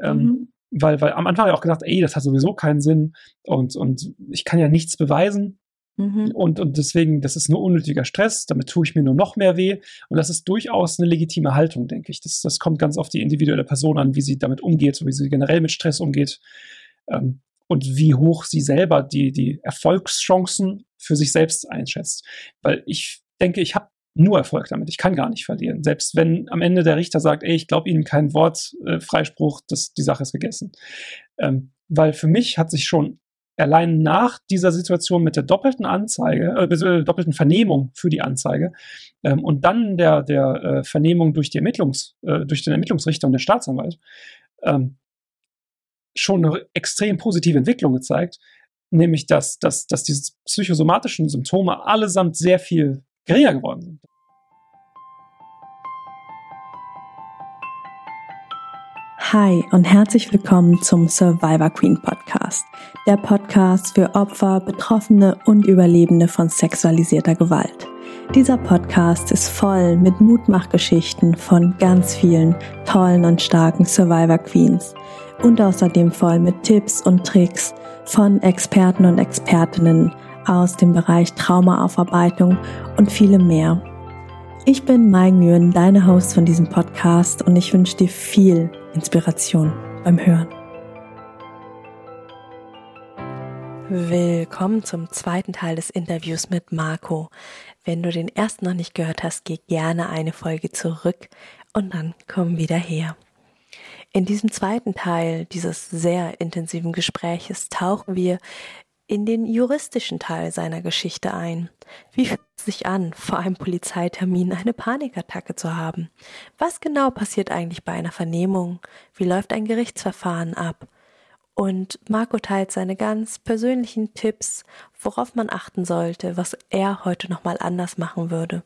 Ähm, mhm. Weil, weil am Anfang habe ich auch gedacht, ey, das hat sowieso keinen Sinn und, und ich kann ja nichts beweisen. Mhm. Und, und deswegen, das ist nur unnötiger Stress, damit tue ich mir nur noch mehr weh. Und das ist durchaus eine legitime Haltung, denke ich. Das, das kommt ganz auf die individuelle Person an, wie sie damit umgeht, wie sie generell mit Stress umgeht. Ähm, und wie hoch sie selber die, die Erfolgschancen für sich selbst einschätzt. Weil ich denke, ich habe nur Erfolg damit. Ich kann gar nicht verlieren. Selbst wenn am Ende der Richter sagt, ey, ich glaube Ihnen kein Wort, äh, Freispruch, das, die Sache ist gegessen. Ähm, weil für mich hat sich schon allein nach dieser Situation mit der doppelten Anzeige, äh, äh, doppelten Vernehmung für die Anzeige ähm, und dann der, der äh, Vernehmung durch die Ermittlungs, äh, durch den Ermittlungsrichter und den Staatsanwalt ähm, schon eine extrem positive Entwicklung gezeigt, nämlich dass, dass, dass diese psychosomatischen Symptome allesamt sehr viel geringer geworden sind. Hi und herzlich willkommen zum Survivor Queen Podcast, der Podcast für Opfer, Betroffene und Überlebende von sexualisierter Gewalt. Dieser Podcast ist voll mit Mutmachgeschichten von ganz vielen tollen und starken Survivor Queens und außerdem voll mit Tipps und Tricks von Experten und Expertinnen aus dem Bereich Traumaaufarbeitung und vielem mehr. Ich bin Mai Nguyen, deine Host von diesem Podcast und ich wünsche dir viel Inspiration beim Hören. Willkommen zum zweiten Teil des Interviews mit Marco. Wenn du den ersten noch nicht gehört hast, geh gerne eine Folge zurück und dann komm wieder her. In diesem zweiten Teil dieses sehr intensiven Gespräches tauchen wir in den juristischen Teil seiner Geschichte ein. Wie fühlt es sich an, vor einem Polizeitermin eine Panikattacke zu haben? Was genau passiert eigentlich bei einer Vernehmung? Wie läuft ein Gerichtsverfahren ab? Und Marco teilt seine ganz persönlichen Tipps, worauf man achten sollte, was er heute nochmal anders machen würde.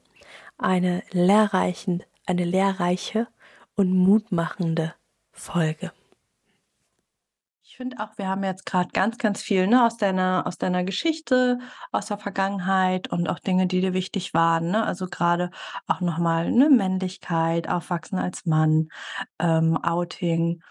Eine lehrreichende, eine lehrreiche und mutmachende Folge finde auch, wir haben jetzt gerade ganz, ganz viel ne, aus deiner, aus deiner Geschichte, aus der Vergangenheit und auch Dinge, die dir wichtig waren. Ne? Also gerade auch nochmal eine Männlichkeit, Aufwachsen als Mann, ähm, Outing.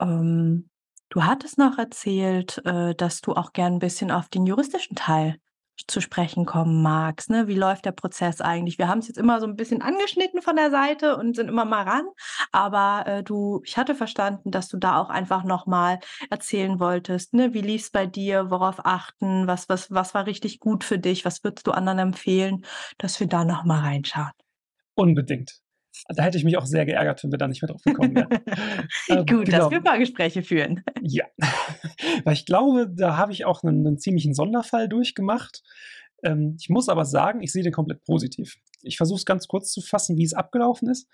Ähm, du hattest noch erzählt, äh, dass du auch gern ein bisschen auf den juristischen Teil zu sprechen kommen magst. Ne? Wie läuft der Prozess eigentlich? Wir haben es jetzt immer so ein bisschen angeschnitten von der Seite und sind immer mal ran. Aber äh, du, ich hatte verstanden, dass du da auch einfach nochmal erzählen wolltest. Ne? Wie lief es bei dir? Worauf achten? Was, was, was war richtig gut für dich? Was würdest du anderen empfehlen, dass wir da nochmal reinschauen? Unbedingt. Da hätte ich mich auch sehr geärgert, wenn wir da nicht mehr drauf gekommen wären. ähm, Gut, genau. dass wir ein paar Gespräche führen. Ja, weil ich glaube, da habe ich auch einen, einen ziemlichen Sonderfall durchgemacht. Ähm, ich muss aber sagen, ich sehe den komplett positiv. Ich versuche es ganz kurz zu fassen, wie es abgelaufen ist.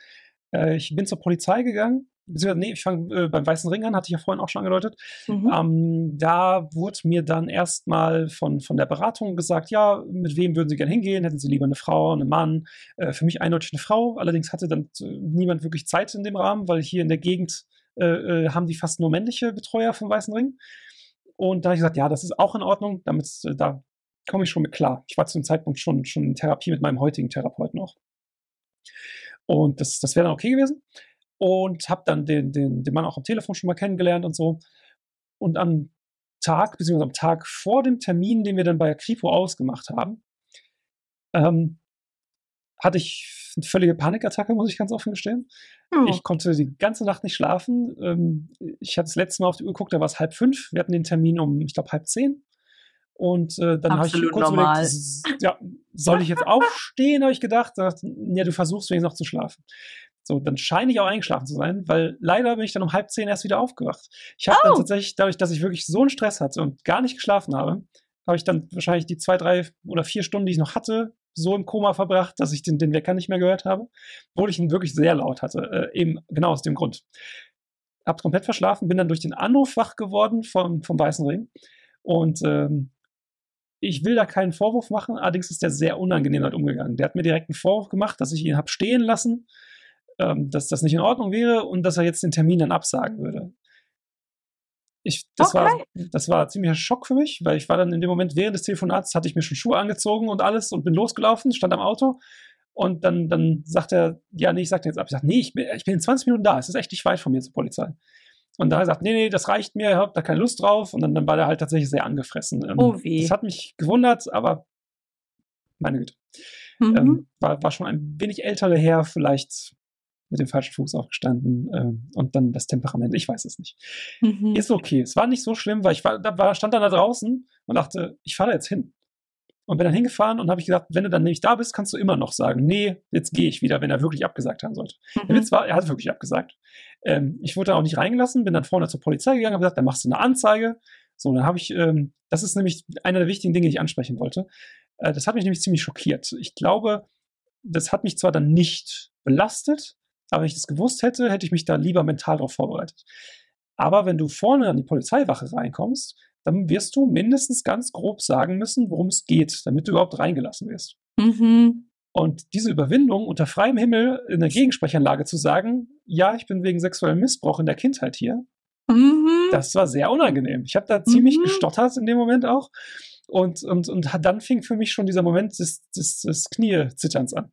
Äh, ich bin zur Polizei gegangen nee, ich fange äh, beim Weißen Ring an, hatte ich ja vorhin auch schon angedeutet. Mhm. Ähm, da wurde mir dann erstmal von, von der Beratung gesagt, ja, mit wem würden Sie gerne hingehen? Hätten Sie lieber eine Frau, einen Mann? Äh, für mich eindeutig eine Frau. Allerdings hatte dann niemand wirklich Zeit in dem Rahmen, weil hier in der Gegend äh, äh, haben die fast nur männliche Betreuer vom Weißen Ring. Und da habe ich gesagt, ja, das ist auch in Ordnung, damit, äh, da komme ich schon mit klar. Ich war zu dem Zeitpunkt schon, schon in Therapie mit meinem heutigen Therapeuten auch. Und das, das wäre dann okay gewesen und habe dann den, den, den Mann auch am Telefon schon mal kennengelernt und so. Und am Tag, beziehungsweise am Tag vor dem Termin, den wir dann bei Kripo ausgemacht haben, ähm, hatte ich eine völlige Panikattacke, muss ich ganz offen gestehen. Oh. Ich konnte die ganze Nacht nicht schlafen. Ähm, ich hatte das letzte Mal auf die Uhr geguckt, da war es halb fünf. Wir hatten den Termin um, ich glaube, halb zehn. Und äh, dann habe ich kurz normal. überlegt, ja, soll ich jetzt aufstehen, habe ich gedacht. Ja, du versuchst wenigstens noch zu schlafen. So, dann scheine ich auch eingeschlafen zu sein, weil leider bin ich dann um halb zehn erst wieder aufgewacht. Ich habe oh. dann tatsächlich, dadurch, dass ich wirklich so einen Stress hatte und gar nicht geschlafen habe, habe ich dann wahrscheinlich die zwei, drei oder vier Stunden, die ich noch hatte, so im Koma verbracht, dass ich den, den Wecker nicht mehr gehört habe, obwohl ich ihn wirklich sehr laut hatte, äh, eben genau aus dem Grund. Hab's komplett verschlafen, bin dann durch den Anruf wach geworden vom, vom Weißen Ring und ähm, ich will da keinen Vorwurf machen, allerdings ist der sehr unangenehm damit umgegangen. Der hat mir direkt einen Vorwurf gemacht, dass ich ihn habe stehen lassen ähm, dass das nicht in Ordnung wäre und dass er jetzt den Termin dann absagen würde. Ich, das, okay. war, das war ziemlicher Schock für mich, weil ich war dann in dem Moment während des Telefonats, hatte ich mir schon Schuhe angezogen und alles und bin losgelaufen, stand am Auto und dann, dann sagt er, ja, nee, ich sag dir jetzt ab. Ich sag, nee, ich bin, ich bin in 20 Minuten da, es ist echt nicht weit von mir zur Polizei. Und da hat er gesagt, nee, nee, das reicht mir, ich habe da keine Lust drauf. Und dann, dann war der halt tatsächlich sehr angefressen. Ähm, Oh, wie. Das hat mich gewundert, aber meine Güte. Mhm. Ähm, war, war schon ein wenig älterer Herr, vielleicht mit dem falschen Fuß aufgestanden ähm, und dann das Temperament, ich weiß es nicht. Mhm. Ist okay. Es war nicht so schlimm, weil ich war, da war, stand dann da draußen und dachte, ich fahre da jetzt hin. Und bin dann hingefahren und habe ich gesagt, wenn du dann nämlich da bist, kannst du immer noch sagen, nee, jetzt gehe ich wieder, wenn er wirklich abgesagt haben sollte. Der Mhm. Witz war, er hat wirklich abgesagt. Ähm, ich wurde dann auch nicht reingelassen, bin dann vorne zur Polizei gegangen, habe gesagt, dann machst du eine Anzeige. So, dann habe ich, ähm, das ist nämlich einer der wichtigen Dinge, die ich ansprechen wollte. Äh, das hat mich nämlich ziemlich schockiert. Ich glaube, das hat mich zwar dann nicht belastet, aber wenn ich das gewusst hätte, hätte ich mich da lieber mental darauf vorbereitet. Aber wenn du vorne an die Polizeiwache reinkommst, dann wirst du mindestens ganz grob sagen müssen, worum es geht, damit du überhaupt reingelassen wirst. Mhm. Und diese Überwindung unter freiem Himmel in der Gegensprechanlage zu sagen, ja, ich bin wegen sexuellem Missbrauch in der Kindheit hier, Mhm. das war sehr unangenehm. Ich habe da ziemlich Mhm. gestottert in dem Moment auch. Und, und, und dann fing für mich schon dieser Moment des, des, des Kniezitterns an.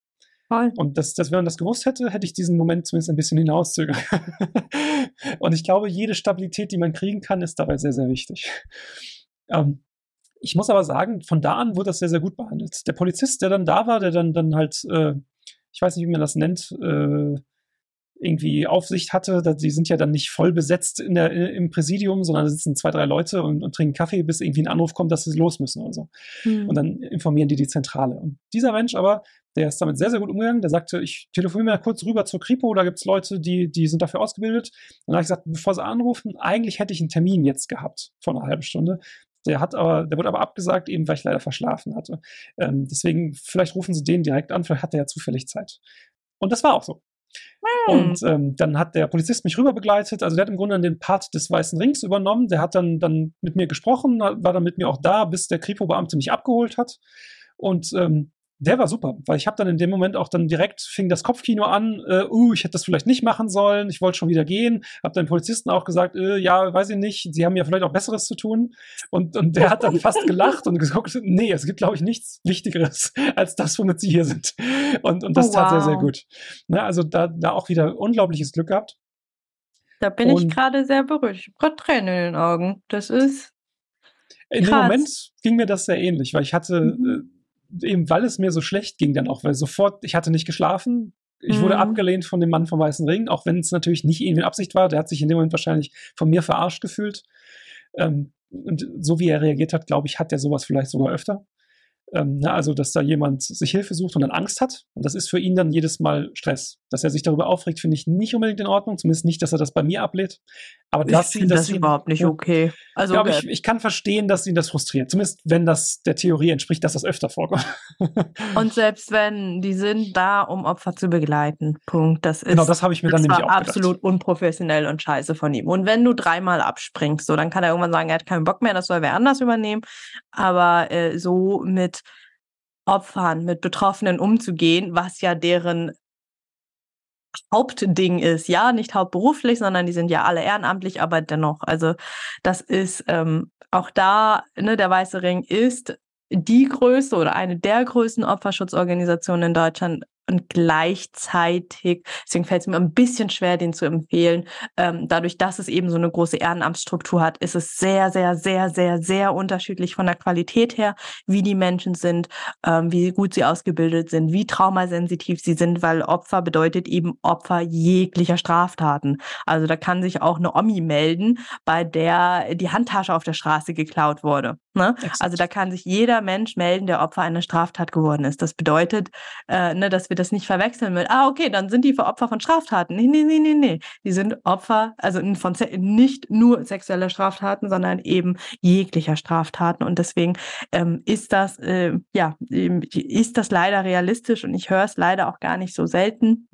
Voll. Und das, das, wenn man das gewusst hätte, hätte ich diesen Moment zumindest ein bisschen hinauszögern. und ich glaube, jede Stabilität, die man kriegen kann, ist dabei sehr, sehr wichtig. Ähm, ich muss aber sagen, von da an wurde das sehr, sehr gut behandelt. Der Polizist, der dann da war, der dann, dann halt, äh, ich weiß nicht, wie man das nennt, äh, irgendwie Aufsicht hatte, die sind ja dann nicht voll besetzt in der, im Präsidium, sondern da sitzen zwei, drei Leute und, und trinken Kaffee, bis irgendwie ein Anruf kommt, dass sie los müssen oder so. Mhm. Und dann informieren die die Zentrale. Und dieser Mensch aber, der ist damit sehr, sehr gut umgegangen. Der sagte, ich telefoniere mal kurz rüber zur Kripo, da gibt's Leute, die, die sind dafür ausgebildet. Und dann habe ich gesagt, bevor sie anrufen, eigentlich hätte ich einen Termin jetzt gehabt, vor einer halben Stunde. Der hat aber, der wurde aber abgesagt, eben weil ich leider verschlafen hatte. Ähm, deswegen, vielleicht rufen sie den direkt an, vielleicht hat der ja zufällig Zeit. Und das war auch so. Hm. Und ähm, dann hat der Polizist mich rüber begleitet. Also der hat im Grunde den Part des Weißen Rings übernommen. Der hat dann, dann mit mir gesprochen, war dann mit mir auch da, bis der Kripo-Beamte mich abgeholt hat. Und ähm, der war super, weil ich habe dann in dem Moment auch dann direkt fing das Kopfkino an, äh, uh, ich hätte das vielleicht nicht machen sollen, ich wollte schon wieder gehen, habe dann Polizisten auch gesagt, äh, ja, weiß ich nicht, sie haben ja vielleicht auch Besseres zu tun und, und der hat dann fast gelacht und gesagt, nee, es gibt glaube ich nichts Wichtigeres als das, womit sie hier sind und, und das Oh, tat sehr, sehr wow. gut. Ne, also da, da auch wieder unglaubliches Glück gehabt. Da bin ich Und- gerade sehr berührt. Ich habe gerade Tränen in den Augen. Das ist. In dem Krass. Moment ging mir das sehr ähnlich, weil ich hatte, Mhm. Eben weil es mir so schlecht ging dann auch, weil sofort, ich hatte nicht geschlafen. Ich wurde Mhm. abgelehnt von dem Mann vom Weißen Ring, auch wenn es natürlich nicht irgendwie in Absicht war. Der hat sich in dem Moment wahrscheinlich von mir verarscht gefühlt. Ähm, und so wie er reagiert hat, glaube ich, hat er sowas vielleicht sogar öfter. Ähm, na, also, dass da jemand sich Hilfe sucht und dann Angst hat. Und das ist für ihn dann jedes Mal Stress. Dass er sich darüber aufregt, finde ich nicht unbedingt in Ordnung. Zumindest nicht, dass er das bei mir ablehnt. Aber Ich dass ihn, finde das ihn- überhaupt nicht okay. Also, Ja, aber äh, ich, ich kann verstehen, dass ihn das frustriert. Zumindest wenn das der Theorie entspricht, dass das öfter vorkommt. und selbst wenn, die sind da, um Opfer zu begleiten. Punkt. Das ist. genau, das habe ich mir dann das nämlich auch absolut unprofessionell und scheiße von ihm. Und wenn du dreimal abspringst, so, dann kann er irgendwann sagen, er hat keinen Bock mehr, das soll wer anders übernehmen. Aber äh, so mit Opfern, mit Betroffenen umzugehen, was ja deren Hauptding ist, ja, nicht hauptberuflich, sondern die sind ja alle ehrenamtlich, aber dennoch, also das ist ähm, auch da, ne, der Weiße Ring ist die größte oder eine der größten Opferschutzorganisationen in Deutschland und gleichzeitig, deswegen fällt es mir ein bisschen schwer, den zu empfehlen, ähm, dadurch, dass es eben so eine große Ehrenamtsstruktur hat, ist es sehr, sehr, sehr, sehr, sehr unterschiedlich von der Qualität her, wie die Menschen sind, ähm, wie gut sie ausgebildet sind, wie traumasensitiv sie sind, weil Opfer bedeutet eben Opfer jeglicher Straftaten. Also da kann sich auch eine Omi melden, bei der die Handtasche auf der Straße geklaut wurde. Ne? Also da kann sich jeder Mensch melden, der Opfer einer Straftat geworden ist. Das bedeutet, äh, ne, dass wir das nicht verwechseln mit, ah, okay, dann sind die Opfer von Straftaten. Nee, nee, nee, nee, nee. Die sind Opfer, also von nicht nur sexueller Straftaten, sondern eben jeglicher Straftaten. Und deswegen ähm, ist das, äh, ja, ähm, ist das leider realistisch und ich höre es leider auch gar nicht so selten.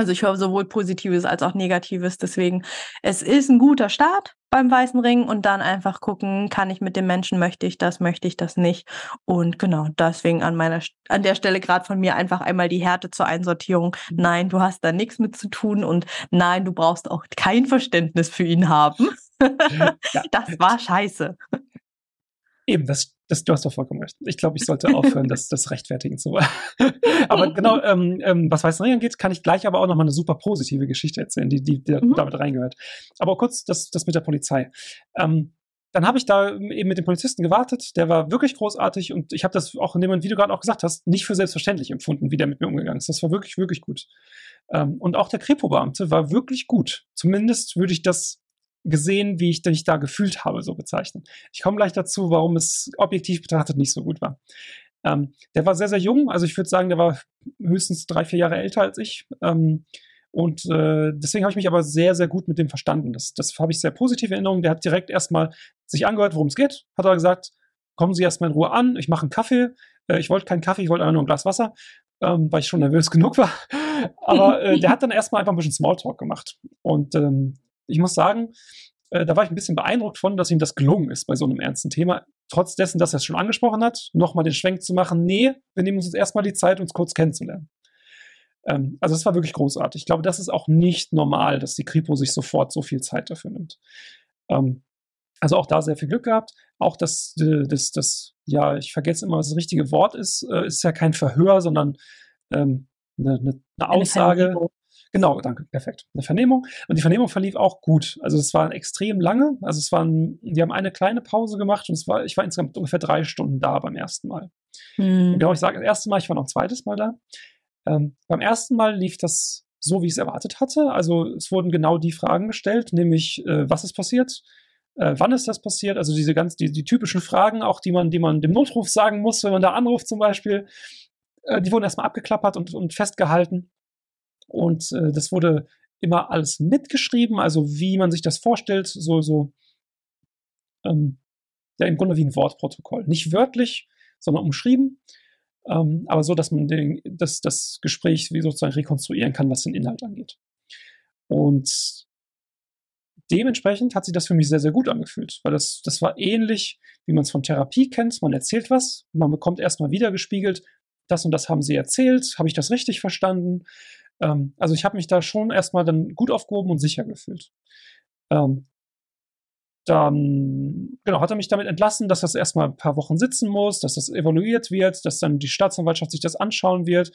Also ich höre sowohl Positives als auch Negatives. Deswegen, es ist ein guter Start beim Weißen Ring und dann einfach gucken, kann ich mit dem Menschen, möchte ich das, möchte ich das nicht. Und genau, deswegen an meiner an der Stelle gerade von mir einfach einmal die Härte zur Einsortierung. Nein, du hast da nichts mit zu tun und nein, du brauchst auch kein Verständnis für ihn haben. Das war scheiße. Eben, das, das, du hast doch vollkommen recht. Ich glaube, ich sollte aufhören, das, das rechtfertigen zu wollen. aber genau, ähm, ähm, was Weißerie angeht, kann ich gleich aber auch nochmal eine super positive Geschichte erzählen, die, die, die mhm. damit reingehört. Aber kurz das, das mit der Polizei. Ähm, dann habe ich da eben mit dem Polizisten gewartet, der war wirklich großartig und ich habe das auch in dem wie du gerade auch gesagt hast, nicht für selbstverständlich empfunden, wie der mit mir umgegangen ist. Das war wirklich, wirklich gut. Ähm, und auch der Kripo-Beamte war wirklich gut. Zumindest würde ich das gesehen, wie ich mich da gefühlt habe, so bezeichnen. Ich komme gleich dazu, warum es objektiv betrachtet nicht so gut war. Ähm, der war sehr, sehr jung, also ich würde sagen, der war höchstens drei, vier Jahre älter als ich. Ähm, und äh, deswegen habe ich mich aber sehr, sehr gut mit dem verstanden. Das, das habe ich sehr positive Erinnerungen. Der hat direkt erstmal sich angehört, worum es geht. Hat aber gesagt, kommen Sie erstmal in Ruhe an, ich mache einen Kaffee. Äh, ich wollte keinen Kaffee, ich wollte einfach nur ein Glas Wasser, ähm, weil ich schon nervös genug war. aber äh, der hat dann erstmal einfach ein bisschen Smalltalk gemacht. Und ähm, ich muss sagen, äh, da war ich ein bisschen beeindruckt von, dass ihm das gelungen ist bei so einem ernsten Thema. Trotz dessen, dass er es schon angesprochen hat, nochmal den Schwenk zu machen, nee, wir nehmen uns jetzt erstmal die Zeit, uns kurz kennenzulernen. Ähm, also es war wirklich großartig. Ich glaube, das ist auch nicht normal, dass die Kripo sich sofort so viel Zeit dafür nimmt. Ähm, also auch da sehr viel Glück gehabt. Auch das, äh, das, das, ja, ich vergesse immer, was das richtige Wort ist, äh, ist ja kein Verhör, sondern ähm, eine, eine, eine Aussage. Genau, danke, perfekt. Eine Vernehmung. Und die Vernehmung verlief auch gut. Also es war extrem lange. Also es waren, die haben eine kleine Pause gemacht und es war, ich war insgesamt ungefähr drei Stunden da beim ersten Mal. Hm. Genau, ich sage das erste Mal, ich war noch ein zweites Mal da. Ähm, beim ersten Mal lief das so, wie ich es erwartet hatte. Also es wurden genau die Fragen gestellt, nämlich äh, was ist passiert, äh, wann ist das passiert, also diese ganz, die, die typischen Fragen, auch die man, die man dem Notruf sagen muss, wenn man da anruft zum Beispiel, äh, die wurden erstmal abgeklappert und, und festgehalten. Und äh, das wurde immer alles mitgeschrieben, also wie man sich das vorstellt, so, so, ähm, ja, im Grunde wie ein Wortprotokoll. Nicht wörtlich, sondern umschrieben, ähm, aber so, dass man den, das, das Gespräch wie sozusagen rekonstruieren kann, was den Inhalt angeht. Und dementsprechend hat sich das für mich sehr, sehr gut angefühlt, weil das, das war ähnlich, wie man es von Therapie kennt. Man erzählt was, man bekommt erstmal wieder gespiegelt, das und das haben sie erzählt, habe ich das richtig verstanden? Ähm, also ich habe mich da schon erstmal dann gut aufgehoben und sicher gefühlt. Ähm, dann, genau, hat er mich damit entlassen, dass das erstmal ein paar Wochen sitzen muss, dass das evaluiert wird, dass dann die Staatsanwaltschaft sich das anschauen wird.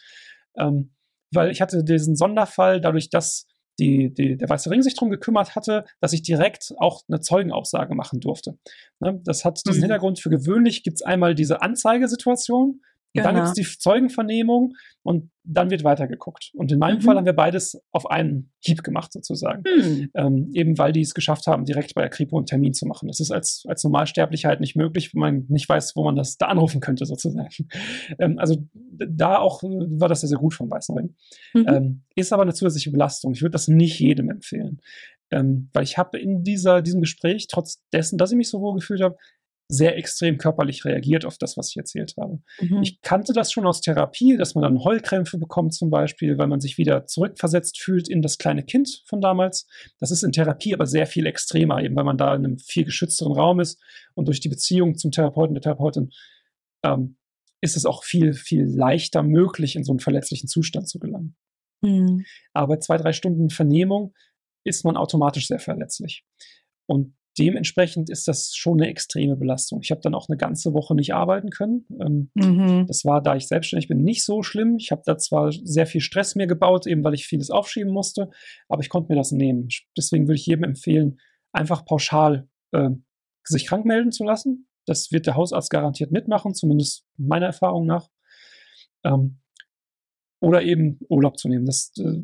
Ähm, weil ich hatte diesen Sonderfall, dadurch, dass die, die, der Weiße Ring sich darum gekümmert hatte, dass ich direkt auch eine Zeugenaussage machen durfte. Ne? Das hat diesen mhm. Hintergrund. Für gewöhnlich gibt es einmal diese Anzeigesituation, und genau. dann gibt es die Zeugenvernehmung und dann wird weitergeguckt. Und in meinem mhm. Fall haben wir beides auf einen Hieb gemacht, sozusagen. Mhm. Ähm, eben weil die es geschafft haben, direkt bei der Kripo einen Termin zu machen. Das ist als, als Normalsterblichkeit halt nicht möglich, wenn man nicht weiß, wo man das da anrufen könnte, sozusagen. Ähm, also da auch war das sehr, sehr gut vom Weißen Ring. Mhm. Ähm, ist aber eine zusätzliche Belastung. Ich würde das nicht jedem empfehlen. Ähm, weil ich habe in dieser, diesem Gespräch, trotz dessen, dass ich mich so wohl gefühlt habe, sehr extrem körperlich reagiert auf das, was ich erzählt habe. Mhm. Ich kannte das schon aus Therapie, dass man dann Heulkrämpfe bekommt zum Beispiel, weil man sich wieder zurückversetzt fühlt in das kleine Kind von damals. Das ist in Therapie aber sehr viel extremer, eben weil man da in einem viel geschützteren Raum ist und durch die Beziehung zum Therapeuten, der Therapeutin, ähm, ist es auch viel, viel leichter möglich, in so einen verletzlichen Zustand zu gelangen. Mhm. Aber zwei, drei Stunden Vernehmung ist man automatisch sehr verletzlich. Und dementsprechend ist das schon eine extreme Belastung. Ich habe dann auch eine ganze Woche nicht arbeiten können. Ähm, mhm. Das war, da ich selbstständig bin, nicht so schlimm. Ich habe da zwar sehr viel Stress mir gebaut, eben weil ich vieles aufschieben musste, aber ich konnte mir das nehmen. Deswegen würde ich jedem empfehlen, einfach pauschal äh, sich krank melden zu lassen. Das wird der Hausarzt garantiert mitmachen, zumindest meiner Erfahrung nach. Ähm, oder eben Urlaub zu nehmen. Das äh,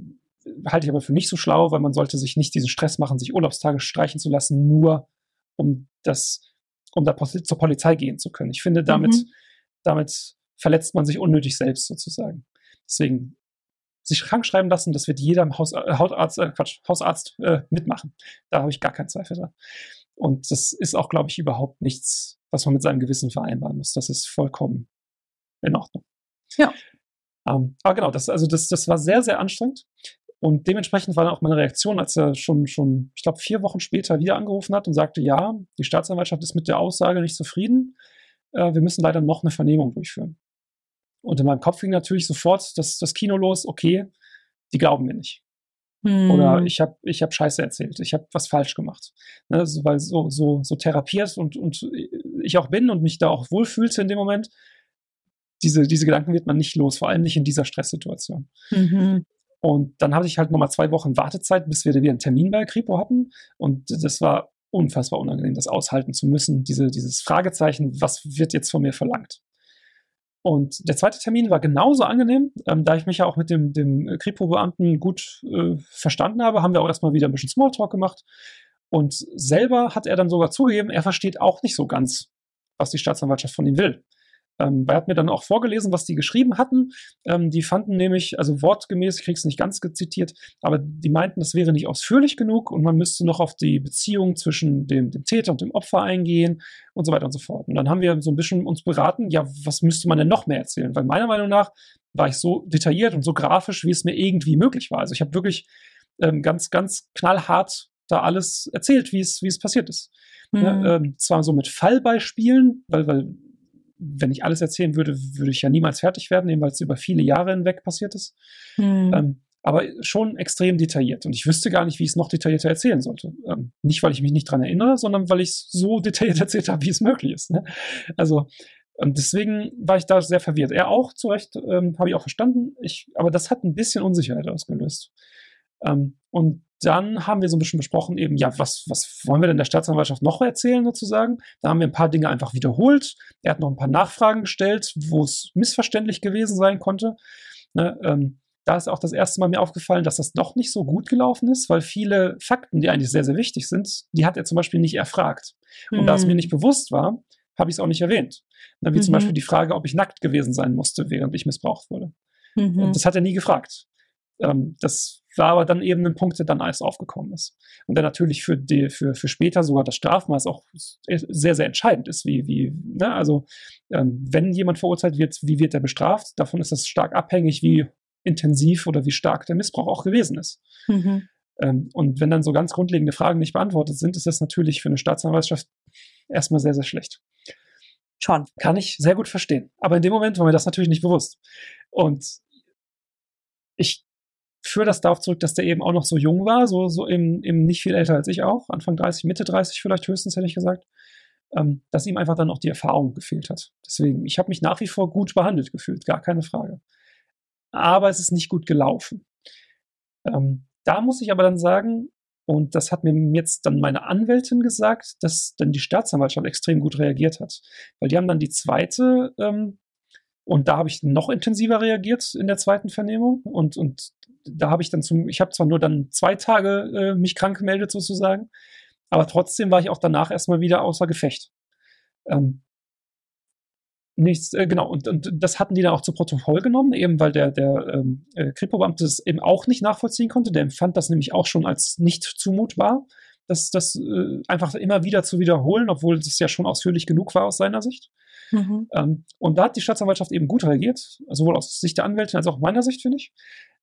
halte ich aber für nicht so schlau, weil man sollte sich nicht diesen Stress machen, sich Urlaubstage streichen zu lassen, nur um das, um da zur Polizei gehen zu können. Ich finde, damit, mhm. damit verletzt man sich unnötig selbst sozusagen. Deswegen sich krank schreiben lassen, das wird jeder Haus, äh, Hautarzt, äh, Quatsch, Hausarzt äh, mitmachen. Da habe ich gar keinen Zweifel dran. Und das ist auch, glaube ich, überhaupt nichts, was man mit seinem Gewissen vereinbaren muss. Das ist vollkommen in Ordnung. Ja. Ähm, aber genau, das, also das, das war sehr, sehr anstrengend. Und dementsprechend war dann auch meine Reaktion, als er schon, schon, ich glaube, vier Wochen später wieder angerufen hat und sagte, ja, die Staatsanwaltschaft ist mit der Aussage nicht zufrieden. Äh, wir müssen leider noch eine Vernehmung durchführen. Und in meinem Kopf ging natürlich sofort das, das Kino los, okay, die glauben mir nicht. Mhm. Oder ich habe ich hab Scheiße erzählt, ich habe was falsch gemacht. Ne, so, weil so, so, so therapiert und, und ich auch bin und mich da auch wohlfühlte in dem Moment, diese, diese Gedanken wird man nicht los, vor allem nicht in dieser Stresssituation. Mhm. Und dann hatte ich halt nochmal zwei Wochen Wartezeit, bis wir wieder einen Termin bei Kripo hatten. Und das war unfassbar unangenehm, das aushalten zu müssen, diese, dieses Fragezeichen, was wird jetzt von mir verlangt? Und der zweite Termin war genauso angenehm, ähm, da ich mich ja auch mit dem, dem Kripo-Beamten gut äh, verstanden habe, haben wir auch erstmal wieder ein bisschen Smalltalk gemacht. Und selber hat er dann sogar zugegeben, er versteht auch nicht so ganz, was die Staatsanwaltschaft von ihm will. Ähm, er hat mir dann auch vorgelesen, was die geschrieben hatten. Ähm, die fanden nämlich, also wortgemäß, ich krieg's nicht ganz zitiert, aber die meinten, das wäre nicht ausführlich genug und man müsste noch auf die Beziehung zwischen dem, dem Täter und dem Opfer eingehen und so weiter und so fort. Und dann haben wir so ein bisschen uns beraten, ja, was müsste man denn noch mehr erzählen? Weil meiner Meinung nach war ich so detailliert und so grafisch, wie es mir irgendwie möglich war. Also ich habe wirklich ähm, ganz, ganz knallhart da alles erzählt, wie es, wie es passiert ist. Mhm. Ja, ähm, zwar so mit Fallbeispielen, weil, weil wenn ich alles erzählen würde, würde ich ja niemals fertig werden, eben weil es über viele Jahre hinweg passiert ist. Mhm. Ähm, aber schon extrem detailliert. Und ich wüsste gar nicht, wie ich es noch detaillierter erzählen sollte. Ähm, nicht, weil ich mich nicht dran erinnere, sondern weil ich es so detailliert erzählt habe, wie es möglich ist. Ne? Also, und deswegen war ich da sehr verwirrt. Er auch, zu Recht, ähm, habe ich auch verstanden. Ich, aber das hat ein bisschen Unsicherheit ausgelöst. Ähm, und dann haben wir so ein bisschen besprochen, eben, ja, was, was wollen wir denn der Staatsanwaltschaft noch erzählen, sozusagen? Da haben wir ein paar Dinge einfach wiederholt. Er hat noch ein paar Nachfragen gestellt, wo es missverständlich gewesen sein konnte. Ne, ähm, da ist auch das erste Mal mir aufgefallen, dass das doch nicht so gut gelaufen ist, weil viele Fakten, die eigentlich sehr, sehr wichtig sind, die hat er zum Beispiel nicht erfragt. Und mhm. da es mir hm. nicht bewusst war, habe ich es auch nicht erwähnt. Na, wie mhm. zum Beispiel die Frage, ob ich nackt gewesen sein musste, während ich missbraucht wurde. Mhm. Das hat er nie gefragt. Ähm, das war aber dann eben ein Punkt, der dann alles aufgekommen ist. Und der natürlich für, die, für, für später sogar das Strafmaß auch sehr, sehr entscheidend ist. Wie, wie, ne? Also, ähm, wenn jemand verurteilt wird, wie wird er bestraft? Davon ist das stark abhängig, wie intensiv oder wie stark der Missbrauch auch gewesen ist. Mhm. Ähm, und wenn dann so ganz grundlegende Fragen nicht beantwortet sind, ist das natürlich für eine Staatsanwaltschaft erstmal sehr, sehr schlecht. Schon. Kann ich sehr gut verstehen. Aber in dem Moment war mir das natürlich nicht bewusst. Und ich führe das darauf zurück, dass der eben auch noch so jung war, so, so eben, eben nicht viel älter als ich auch, Anfang 30, Mitte 30 vielleicht höchstens, hätte ich gesagt, ähm, dass ihm einfach dann auch die Erfahrung gefehlt hat. Deswegen, ich habe mich nach wie vor gut behandelt gefühlt, gar keine Frage. Aber es ist nicht gut gelaufen. Ähm, da muss ich aber dann sagen, und das hat mir jetzt dann meine Anwältin gesagt, dass dann die Staatsanwaltschaft extrem gut reagiert hat. Weil die haben dann die zweite ähm, und da habe ich noch intensiver reagiert in der zweiten Vernehmung. Und, und da habe ich dann zum, ich habe zwar nur dann zwei Tage äh, mich krank gemeldet sozusagen, aber trotzdem war ich auch danach erstmal wieder außer Gefecht. Ähm, nichts, äh, genau, und, und das hatten die dann auch zu Protokoll genommen, eben weil der, der ähm, äh, Kripo-Beamte das eben auch nicht nachvollziehen konnte. Der empfand das nämlich auch schon als nicht zumutbar, das, das äh, einfach immer wieder zu wiederholen, obwohl es ja schon ausführlich genug war aus seiner Sicht. Mhm. Ähm, und da hat die Staatsanwaltschaft eben gut reagiert, sowohl aus Sicht der Anwältin als auch meiner Sicht, finde ich.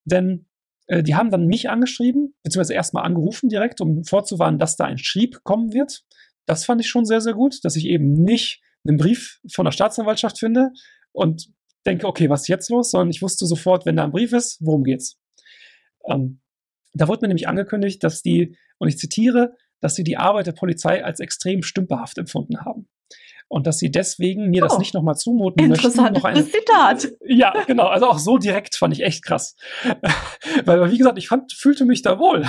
Denn äh, die haben dann mich angeschrieben, beziehungsweise erstmal angerufen direkt, um vorzuwarnen, dass da ein Schrieb kommen wird. Das fand ich schon sehr, sehr gut, dass ich eben nicht einen Brief von der Staatsanwaltschaft finde und denke, okay, was ist jetzt los? Sondern ich wusste sofort, wenn da ein Brief ist, worum geht's? Ähm, da wurde mir nämlich angekündigt, dass die, und ich zitiere, dass sie die Arbeit der Polizei als extrem stümperhaft empfunden haben und dass sie deswegen mir oh, das nicht nochmal zumuten interessantes möchten. Interessantes Zitat. Ja, genau. Also auch so direkt fand ich echt krass. Weil, wie gesagt, ich fand, fühlte mich da wohl.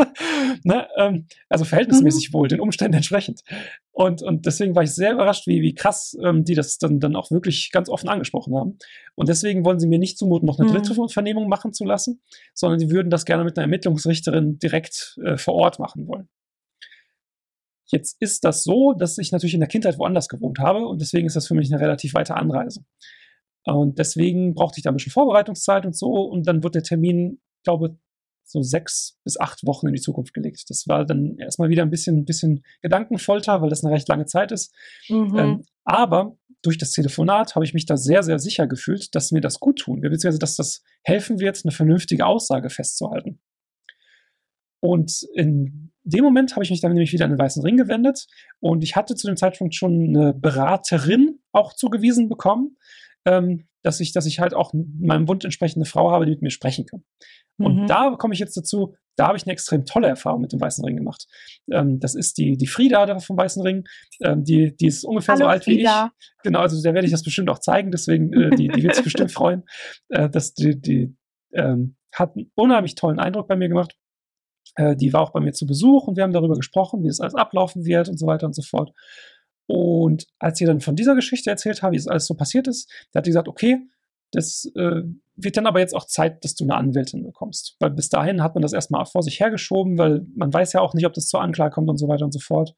ne? ähm, also verhältnismäßig mhm. wohl, den Umständen entsprechend. Und, und deswegen war ich sehr überrascht, wie, wie krass ähm, die das dann, dann auch wirklich ganz offen angesprochen haben. Und deswegen wollen sie mir nicht zumuten, noch eine mhm. dritte Vernehmung machen zu lassen, sondern sie würden das gerne mit einer Ermittlungsrichterin direkt äh, vor Ort machen wollen. Jetzt ist das so, dass ich natürlich in der Kindheit woanders gewohnt habe und deswegen ist das für mich eine relativ weite Anreise. Und deswegen brauchte ich da ein bisschen Vorbereitungszeit und so und dann wird der Termin, glaube so sechs bis acht Wochen in die Zukunft gelegt. Das war dann erstmal wieder ein bisschen, bisschen Gedankenfolter, weil das eine recht lange Zeit ist. Mhm. Ähm, aber durch das Telefonat habe ich mich da sehr, sehr sicher gefühlt, dass mir das gut tun wird, beziehungsweise dass das helfen wird, eine vernünftige Aussage festzuhalten. Und in dem Moment habe ich mich dann nämlich wieder an den weißen Ring gewendet und ich hatte zu dem Zeitpunkt schon eine Beraterin auch zugewiesen bekommen, ähm, dass ich, dass ich halt auch meinem Wunsch entsprechende Frau habe, die mit mir sprechen kann. Und mhm. da komme ich jetzt dazu, da habe ich eine extrem tolle Erfahrung mit dem Weißen Ring gemacht. Ähm, das ist die, die Frieda vom Weißen Ring. Ähm, die, die ist ungefähr Hallo, so alt Frieda. wie ich. Genau, also der werde ich das bestimmt auch zeigen, deswegen, äh, die, die wird sich bestimmt freuen. Äh, dass die, die ähm, hat einen unheimlich tollen Eindruck bei mir gemacht. Äh, die war auch bei mir zu Besuch und wir haben darüber gesprochen, wie das alles ablaufen wird und so weiter und so fort. Und als sie dann von dieser Geschichte erzählt habe, wie es alles so passiert ist, da hat sie gesagt, okay, das äh, wird dann aber jetzt auch Zeit, dass du eine Anwältin bekommst. Weil bis dahin hat man das erstmal vor sich hergeschoben, weil man weiß ja auch nicht, ob das zur Anklage kommt und so weiter und so fort.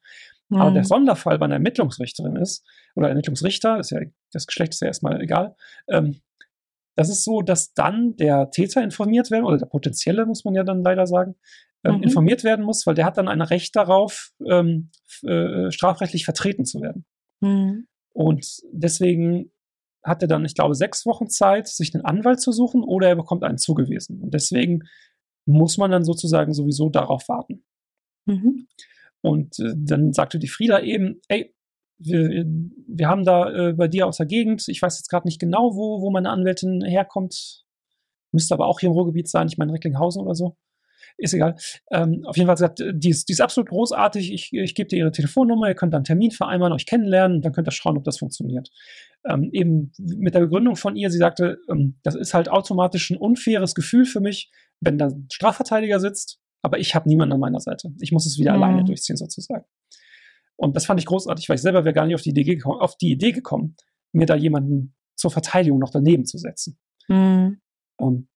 Mhm. Aber der Sonderfall bei einer Ermittlungsrichterin ist, oder Ermittlungsrichter, ist ja, das Geschlecht ist ja erstmal egal, ähm, das ist so, dass dann der Täter informiert werden, oder der potenzielle, muss man ja dann leider sagen, ähm, mhm. informiert werden muss, weil der hat dann ein Recht darauf, ähm, äh, strafrechtlich vertreten zu werden. Mhm. Und deswegen hat er dann, ich glaube, sechs Wochen Zeit, sich einen Anwalt zu suchen oder er bekommt einen zugewiesen. Und deswegen muss man dann sozusagen sowieso darauf warten. Mhm. Und äh, dann sagte die Frieda eben, ey, wir, wir haben da äh, bei dir aus der Gegend, ich weiß jetzt gerade nicht genau, wo, wo meine Anwältin herkommt, müsste aber auch hier im Ruhrgebiet sein, ich meine Recklinghausen oder so ist egal. Ähm, auf jeden Fall gesagt, die ist, die ist absolut großartig. Ich, ich gebe dir ihre Telefonnummer, ihr könnt dann einen Termin vereinbaren, euch kennenlernen dann könnt ihr schauen, ob das funktioniert. Ähm, eben mit der Begründung von ihr, sie sagte, ähm, das ist halt automatisch ein unfaires Gefühl für mich, wenn da ein Strafverteidiger sitzt, aber ich habe niemanden an meiner Seite. Ich muss es wieder mhm. alleine durchziehen sozusagen. Und das fand ich großartig, weil ich selber wäre gar nicht auf die Idee, auf die Idee gekommen, mir da jemanden zur Verteidigung noch daneben zu setzen. Mhm. Um,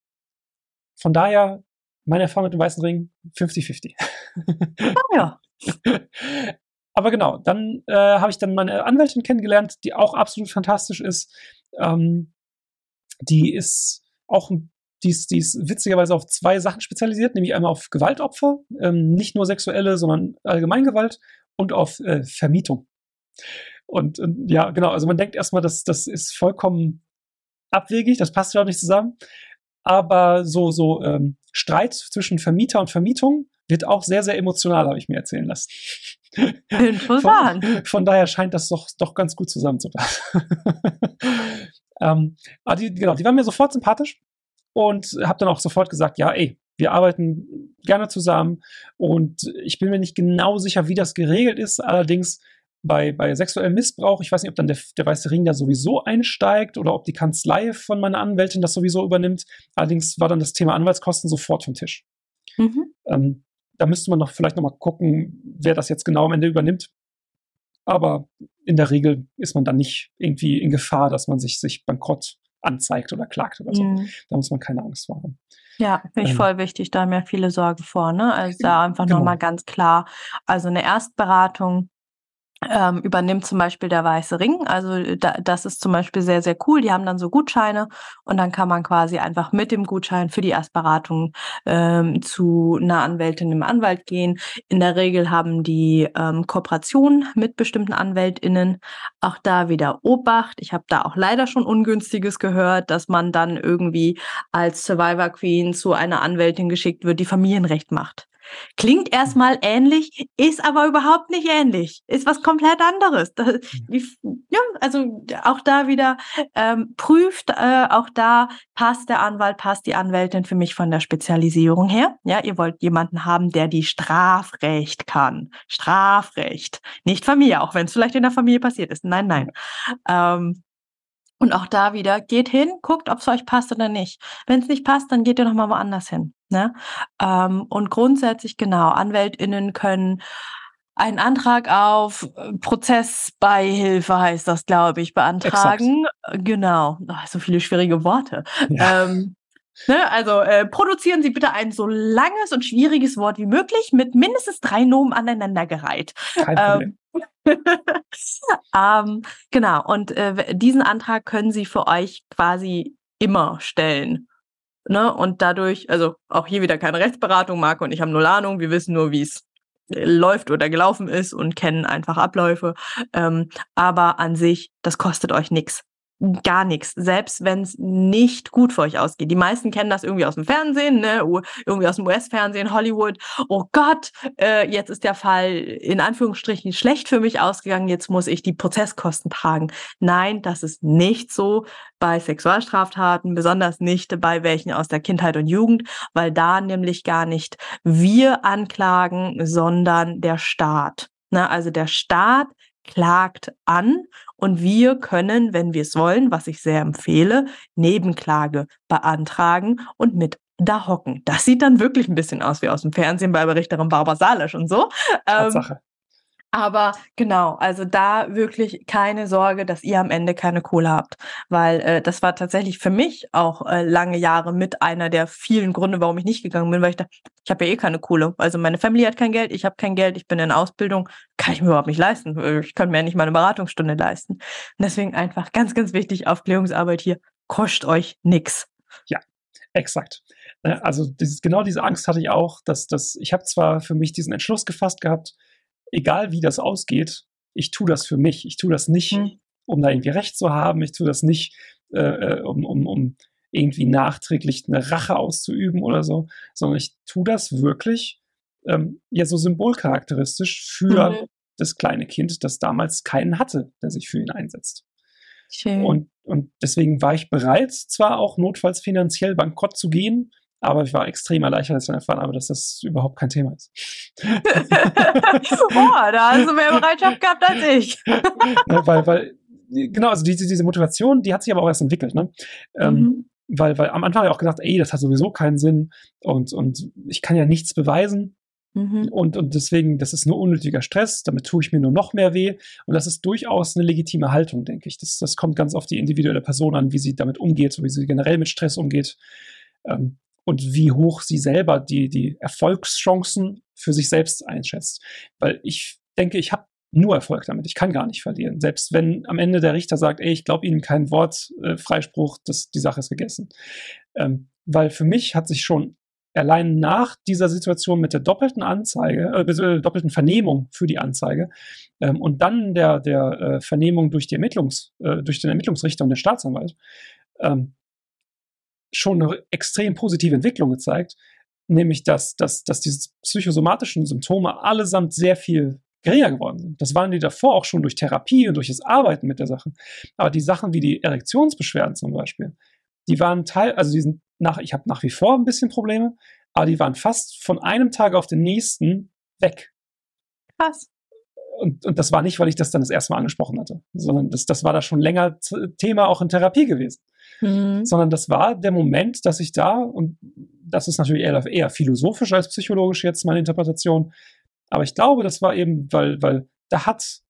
von daher meine Erfahrung mit dem Weißen Ring 50-50. Oh ja. Aber genau, dann äh, habe ich dann meine Anwältin kennengelernt, die auch absolut fantastisch ist. Ähm, die ist auch die ist, die ist witzigerweise auf zwei Sachen spezialisiert, nämlich einmal auf Gewaltopfer, ähm, nicht nur sexuelle, sondern Allgemeingewalt und auf äh, Vermietung. Und, und, ja, genau, also man denkt erstmal, das, das ist vollkommen abwegig, das passt ja auch nicht zusammen aber so, so ähm, Streit zwischen Vermieter und Vermietung wird auch sehr, sehr emotional, habe ich mir erzählen lassen. Von, von daher scheint das doch, doch ganz gut zusammenzupassen. ähm, aber die, genau, die waren mir sofort sympathisch und habe dann auch sofort gesagt, ja, ey, wir arbeiten gerne zusammen und ich bin mir nicht genau sicher, wie das geregelt ist. Allerdings bei, bei sexuellem Missbrauch, ich weiß nicht, ob dann der, der Weiße Ring da sowieso einsteigt oder ob die Kanzlei von meiner Anwältin das sowieso übernimmt. Allerdings war dann das Thema Anwaltskosten sofort vom Tisch. Mhm. Ähm, da müsste man noch vielleicht noch mal gucken, wer das jetzt genau am Ende übernimmt. Aber in der Regel ist man dann nicht irgendwie in Gefahr, dass man sich, sich bankrott anzeigt oder klagt oder so. Mhm. Da muss man keine Angst vor haben. Ja, finde ich ähm, voll wichtig. Da haben ja viele Sorge vor. Ne? Also da einfach genau. nochmal ganz klar. Also eine Erstberatung ähm, übernimmt zum Beispiel der Weiße Ring. Also äh, da, das ist zum Beispiel sehr, sehr cool. Die haben dann so Gutscheine und dann kann man quasi einfach mit dem Gutschein für die Erstberatung ähm, zu einer Anwältin, einem Anwalt gehen. In der Regel haben die ähm, Kooperationen mit bestimmten AnwältInnen. Auch da wieder Obacht. Ich habe da auch leider schon Ungünstiges gehört, dass man dann irgendwie als Survivor Queen zu einer Anwältin geschickt wird, die Familienrecht macht. Klingt erstmal ähnlich, ist aber überhaupt nicht ähnlich. Ist was komplett anderes. ja, also auch da wieder ähm, prüft, äh, auch da passt der Anwalt, passt die Anwältin für mich von der Spezialisierung her. Ja, ihr wollt jemanden haben, der die Strafrecht kann. Strafrecht. Nicht Familie, auch wenn es vielleicht in der Familie passiert ist. Nein, nein. Ähm, und auch da wieder, geht hin, guckt, ob es euch passt oder nicht. Wenn es nicht passt, dann geht ihr nochmal woanders hin. Ne? Ähm, und grundsätzlich, genau, AnwältInnen können einen Antrag auf äh, Prozessbeihilfe heißt das, glaube ich, beantragen. Exakt. Genau. Ach, so viele schwierige Worte. Ja. Ähm, ne, also äh, produzieren Sie bitte ein so langes und schwieriges Wort wie möglich mit mindestens drei Nomen aneinandergereiht. Ähm, ähm, genau, und äh, diesen Antrag können Sie für euch quasi immer stellen. Ne? Und dadurch, also auch hier wieder keine Rechtsberatung, Marco und ich haben null Ahnung, wir wissen nur, wie es äh, läuft oder gelaufen ist und kennen einfach Abläufe. Ähm, aber an sich, das kostet euch nichts. Gar nichts, selbst wenn es nicht gut für euch ausgeht. Die meisten kennen das irgendwie aus dem Fernsehen, ne? irgendwie aus dem US-Fernsehen, Hollywood. Oh Gott, äh, jetzt ist der Fall in Anführungsstrichen schlecht für mich ausgegangen, jetzt muss ich die Prozesskosten tragen. Nein, das ist nicht so bei Sexualstraftaten, besonders nicht bei welchen aus der Kindheit und Jugend, weil da nämlich gar nicht wir anklagen, sondern der Staat. Ne? Also der Staat klagt an und wir können, wenn wir es wollen, was ich sehr empfehle, Nebenklage beantragen und mit da hocken. Das sieht dann wirklich ein bisschen aus wie aus dem Fernsehen bei Berichterin Barbara Salisch und so. Tatsache. Ähm, aber genau, also da wirklich keine Sorge, dass ihr am Ende keine Kohle habt, weil äh, das war tatsächlich für mich auch äh, lange Jahre mit einer der vielen Gründe, warum ich nicht gegangen bin, weil ich dachte, ich habe ja eh keine Kohle. Also meine Familie hat kein Geld, ich habe kein Geld, ich bin in Ausbildung, kann ich mir überhaupt nicht leisten. Ich kann mir ja nicht mal eine Beratungsstunde leisten. Und deswegen einfach ganz, ganz wichtig, Aufklärungsarbeit hier, kostet euch nix. Ja, exakt. Ne, also dieses, genau diese Angst hatte ich auch, dass, dass ich habe zwar für mich diesen Entschluss gefasst gehabt, egal wie das ausgeht, ich tue das für mich. Ich tue das nicht, mhm. um da irgendwie Recht zu haben. Ich tue das nicht, äh, äh, um, um, um irgendwie nachträglich eine Rache auszuüben oder so, sondern ich tue das wirklich ähm, ja so symbolcharakteristisch für mhm. das kleine Kind, das damals keinen hatte, der sich für ihn einsetzt. Schön. Und, und deswegen war ich bereit, zwar auch notfalls finanziell bankrott zu gehen, aber ich war extrem erleichtert, als ich dann erfahren habe, dass das überhaupt kein Thema ist. Boah, da hast du mehr Bereitschaft gehabt als ich. ja, weil, weil, genau, also diese, diese Motivation, die hat sich aber auch erst entwickelt, ne? Ähm, mhm. weil, weil am Anfang habe ich auch gedacht, ey, das hat sowieso keinen Sinn und, und ich kann ja nichts beweisen. Mhm. Und, und deswegen, das ist nur unnötiger Stress, damit tue ich mir nur noch mehr weh. Und das ist durchaus eine legitime Haltung, denke ich. Das, das kommt ganz auf die individuelle Person an, wie sie damit umgeht, so wie sie generell mit Stress umgeht. Ähm, und wie hoch sie selber die, die Erfolgschancen für sich selbst einschätzt. Weil ich denke, ich habe nur Erfolg damit. Ich kann gar nicht verlieren. Selbst wenn am Ende der Richter sagt, ey, ich glaube Ihnen kein Wort, äh, Freispruch, das, die Sache ist gegessen. Ähm, weil für mich hat sich schon allein nach dieser Situation mit der doppelten Anzeige, äh, äh, doppelten Vernehmung für die Anzeige ähm, und dann der, der äh, Vernehmung durch die Ermittlungs, äh, durch den Ermittlungsrichter und den Staatsanwalt, ähm, schon eine extrem positive Entwicklung gezeigt, nämlich dass, dass, dass diese psychosomatischen Symptome allesamt sehr viel geringer geworden sind. Das waren die davor auch schon durch Therapie und durch das Arbeiten mit der Sache. Aber die Sachen wie die Erektionsbeschwerden zum Beispiel, die waren Teil, also die sind nach, ich habe nach wie vor ein bisschen Probleme, aber die waren fast von einem Tag auf den nächsten weg. Krass. Und, und das war nicht, weil ich das dann das erste Mal angesprochen hatte, sondern das, das war da schon länger Thema auch in Therapie gewesen mhm. sondern das war der Moment, dass ich da, und das ist natürlich eher, eher philosophisch als psychologisch jetzt meine Interpretation, aber ich glaube, das war eben, weil, weil da hat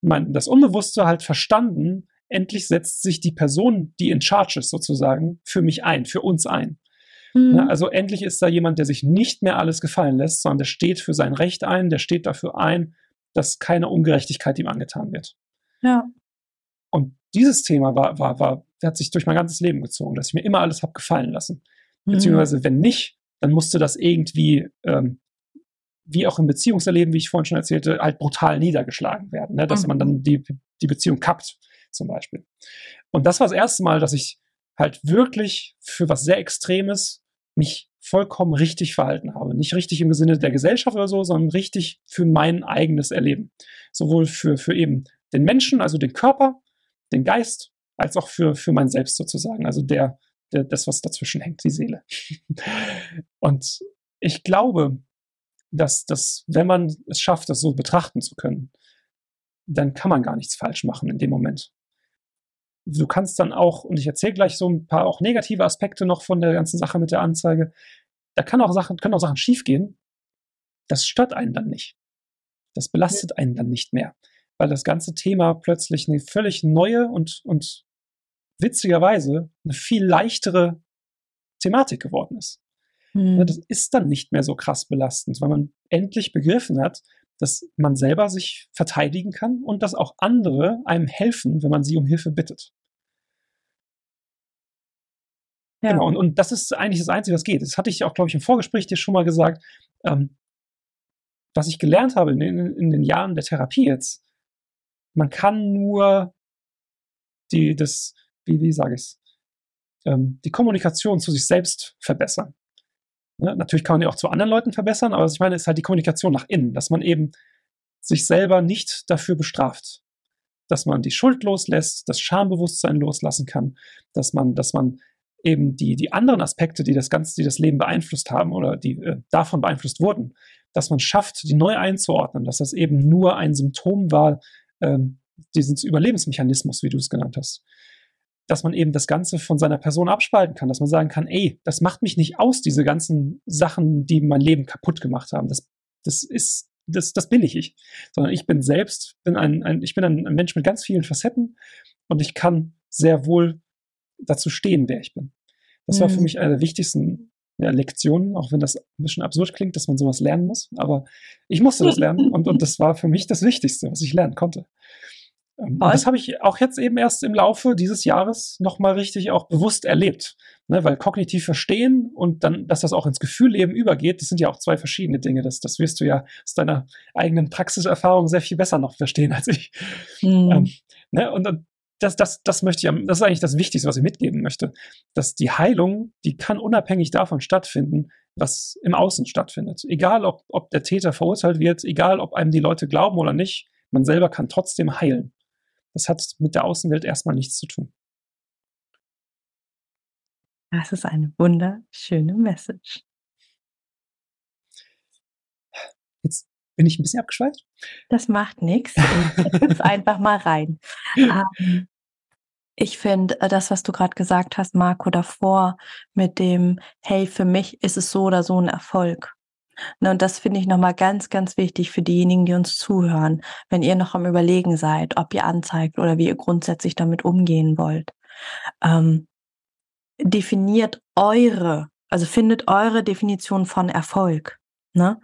man das Unbewusste halt verstanden, endlich setzt sich die Person, die in Charge ist sozusagen, für mich ein, für uns ein. Mhm. Ja, also endlich ist da jemand, der sich nicht mehr alles gefallen lässt, sondern der steht für sein Recht ein, der steht dafür ein, dass keine Ungerechtigkeit ihm angetan wird. Ja. Und dieses Thema war, war, war, hat sich durch mein ganzes Leben gezogen, dass ich mir immer alles habe gefallen lassen. Mhm. Beziehungsweise, wenn nicht, dann musste das irgendwie, ähm, wie auch im Beziehungserleben, wie ich vorhin schon erzählte, halt brutal niedergeschlagen werden, ne? dass mhm. man dann die, die Beziehung kappt, zum Beispiel. Und das war das erste Mal, dass ich halt wirklich für was sehr Extremes mich vollkommen richtig verhalten habe. Nicht richtig im Sinne der Gesellschaft oder so, sondern richtig für mein eigenes Erleben. Sowohl für, für eben den Menschen, also den Körper, den Geist, als auch für, für mein Selbst sozusagen. Also der, der, das, was dazwischen hängt, die Seele. Und ich glaube, dass, dass, wenn man es schafft, das so betrachten zu können, dann kann man gar nichts falsch machen in dem Moment. Du kannst dann auch, und ich erzähle gleich so ein paar auch negative Aspekte noch von der ganzen Sache mit der Anzeige. Da kann auch Sachen, können auch Sachen schiefgehen. Das stört einen dann nicht. Das belastet einen dann nicht mehr weil das ganze Thema plötzlich eine völlig neue und, und witzigerweise eine viel leichtere Thematik geworden ist. Mhm. Das ist dann nicht mehr so krass belastend, weil man endlich begriffen hat, dass man selber sich verteidigen kann und dass auch andere einem helfen, wenn man sie um Hilfe bittet. Ja. Genau, und, und das ist eigentlich das Einzige, was geht. Das hatte ich auch, glaube ich, im Vorgespräch dir schon mal gesagt. Ähm, was ich gelernt habe in, in, in, den Jahren der Therapie jetzt, man kann nur die, das, wie, wie sage ich ähm, die Kommunikation zu sich selbst verbessern. Ne? Natürlich kann man die auch zu anderen Leuten verbessern, aber was ich meine, ist halt die Kommunikation nach innen, dass man eben sich selber nicht dafür bestraft. Dass man die Schuld loslässt, das Schambewusstsein loslassen kann, dass man, dass man eben die, die anderen Aspekte, die das Ganze, die das Leben beeinflusst haben oder die äh, davon beeinflusst wurden, dass man schafft, die neu einzuordnen, dass das eben nur ein Symptom war, ähm, dieses Überlebensmechanismus, wie du es genannt hast. Dass man eben das Ganze von seiner Person abspalten kann, dass man sagen kann, ey, das macht mich nicht aus, diese ganzen Sachen, die mein Leben kaputt gemacht haben. Das, das ist, das, das bin ich ich. Sondern ich bin selbst, bin ein, ein ich bin ein, ein Mensch mit ganz vielen Facetten und ich kann sehr wohl dazu stehen, wer ich bin. Das war für mhm. mich eine der wichtigsten ja, Lektionen, auch wenn das ein bisschen absurd klingt, dass man sowas lernen muss. Aber ich musste das lernen und, und das war für mich das Wichtigste, was ich lernen konnte. Ähm, und das habe ich auch jetzt eben erst im Laufe dieses Jahres nochmal richtig auch bewusst erlebt. Ne, weil kognitiv verstehen und dann, dass das auch ins Gefühlleben übergeht, das sind ja auch zwei verschiedene Dinge. Das, das wirst du ja aus deiner eigenen Praxiserfahrung sehr viel besser noch verstehen als ich. Mhm. Ähm, ne, und, und das, das, das möchte ich, das ist eigentlich das Wichtigste, was ich mitgeben möchte. Dass die Heilung, die kann unabhängig davon stattfinden, was im Außen stattfindet. Egal, ob, ob der Täter verurteilt wird, egal, ob einem die Leute glauben oder nicht, man selber kann trotzdem heilen. Das hat mit der Außenwelt erstmal nichts zu tun. Das ist eine wunderschöne Message. Jetzt bin ich ein bisschen abgeschweift. Das macht nichts. Ich einfach mal rein. Ähm, ich finde äh, das, was du gerade gesagt hast, Marco, davor mit dem, hey, für mich ist es so oder so ein Erfolg. Ne, und das finde ich nochmal ganz, ganz wichtig für diejenigen, die uns zuhören, wenn ihr noch am Überlegen seid, ob ihr anzeigt oder wie ihr grundsätzlich damit umgehen wollt. Ähm, definiert eure, also findet eure Definition von Erfolg. Ne?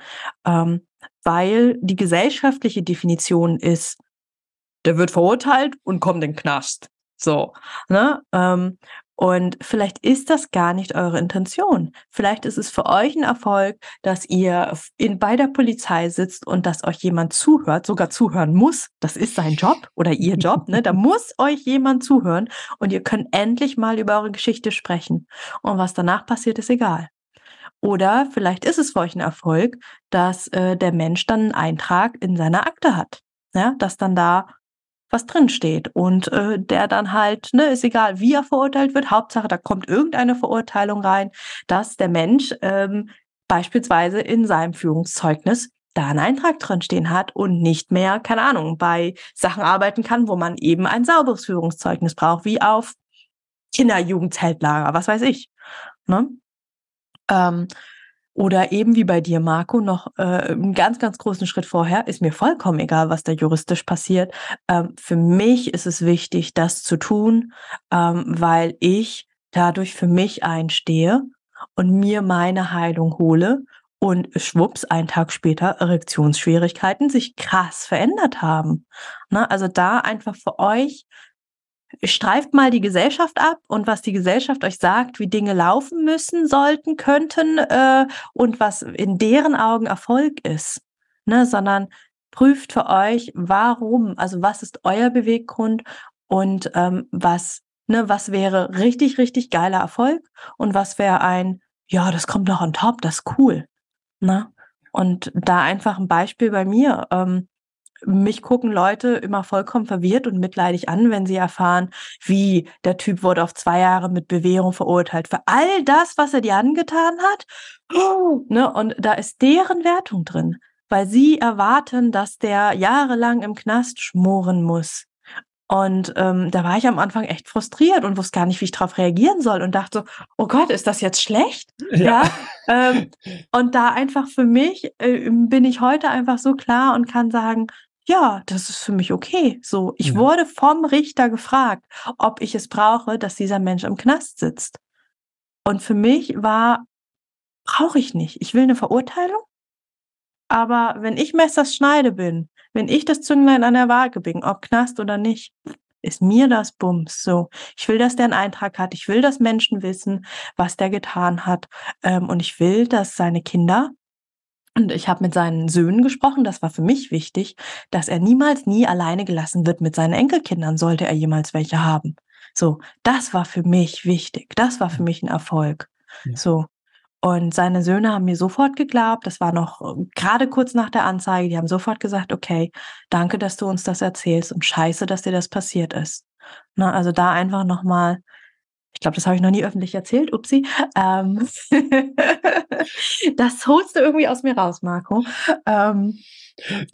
Ähm, weil die gesellschaftliche Definition ist, der wird verurteilt und kommt in den Knast. So, ne? Ähm, und vielleicht ist das gar nicht eure Intention. Vielleicht ist es für euch ein Erfolg, dass ihr in, bei der Polizei sitzt und dass euch jemand zuhört, sogar zuhören muss. Das ist sein Job oder ihr Job. Ne? Da muss euch jemand zuhören und ihr könnt endlich mal über eure Geschichte sprechen. Und was danach passiert, ist egal. Oder vielleicht ist es für euch ein Erfolg, dass äh, der Mensch dann einen Eintrag in seiner Akte hat. Ja, dass dann da was drin steht und äh, der dann halt, ne, ist egal, wie er verurteilt wird, Hauptsache, da kommt irgendeine Verurteilung rein, dass der Mensch ähm, beispielsweise in seinem Führungszeugnis da einen Eintrag drin stehen hat und nicht mehr, keine Ahnung, bei Sachen arbeiten kann, wo man eben ein sauberes Führungszeugnis braucht, wie auf Kinderjugendzeltlager, was weiß ich. Ne? Ähm, oder eben wie bei dir, Marco, noch äh, einen ganz, ganz großen Schritt vorher, ist mir vollkommen egal, was da juristisch passiert. Ähm, für mich ist es wichtig, das zu tun, ähm, weil ich dadurch für mich einstehe und mir meine Heilung hole und schwupps, einen Tag später Erektionsschwierigkeiten sich krass verändert haben. Ne? Also da einfach für euch streift mal die Gesellschaft ab und was die Gesellschaft euch sagt, wie Dinge laufen müssen, sollten, könnten äh, und was in deren Augen Erfolg ist, ne? sondern prüft für euch, warum, also was ist euer Beweggrund und ähm, was, ne, was wäre richtig, richtig geiler Erfolg und was wäre ein, ja, das kommt noch on top, das ist cool. Ne? Und da einfach ein Beispiel bei mir. Ähm, mich gucken Leute immer vollkommen verwirrt und mitleidig an, wenn sie erfahren, wie der Typ wurde auf zwei Jahre mit Bewährung verurteilt für all das, was er dir angetan hat. ne? Und da ist deren Wertung drin, weil sie erwarten, dass der jahrelang im Knast schmoren muss. Und ähm, da war ich am Anfang echt frustriert und wusste gar nicht, wie ich darauf reagieren soll und dachte so, oh Gott, ist das jetzt schlecht? Ja. ja ähm, und da einfach für mich äh, bin ich heute einfach so klar und kann sagen, ja, das ist für mich okay. So, ich ja. wurde vom Richter gefragt, ob ich es brauche, dass dieser Mensch im Knast sitzt. Und für mich war, brauche ich nicht. Ich will eine Verurteilung. Aber wenn ich Messers Schneide bin, wenn ich das Zünglein an der Waage bin, ob Knast oder nicht, ist mir das Bums. So, ich will, dass der einen Eintrag hat. Ich will, dass Menschen wissen, was der getan hat. Ähm, und ich will, dass seine Kinder Und ich habe mit seinen Söhnen gesprochen, das war für mich wichtig, dass er niemals nie alleine gelassen wird mit seinen Enkelkindern, sollte er jemals welche haben. So, das war für mich wichtig. Das war für mich ein Erfolg. Ja. So. Und seine Söhne haben mir sofort geglaubt. Das war noch äh, gerade kurz nach der Anzeige. Die haben sofort gesagt, okay, danke, dass du uns das erzählst und scheiße, dass dir das passiert ist. Na, also da einfach nochmal ich glaube, das habe ich noch nie öffentlich erzählt, upsi. Ähm, das holst du irgendwie aus mir raus, Marco. Ähm,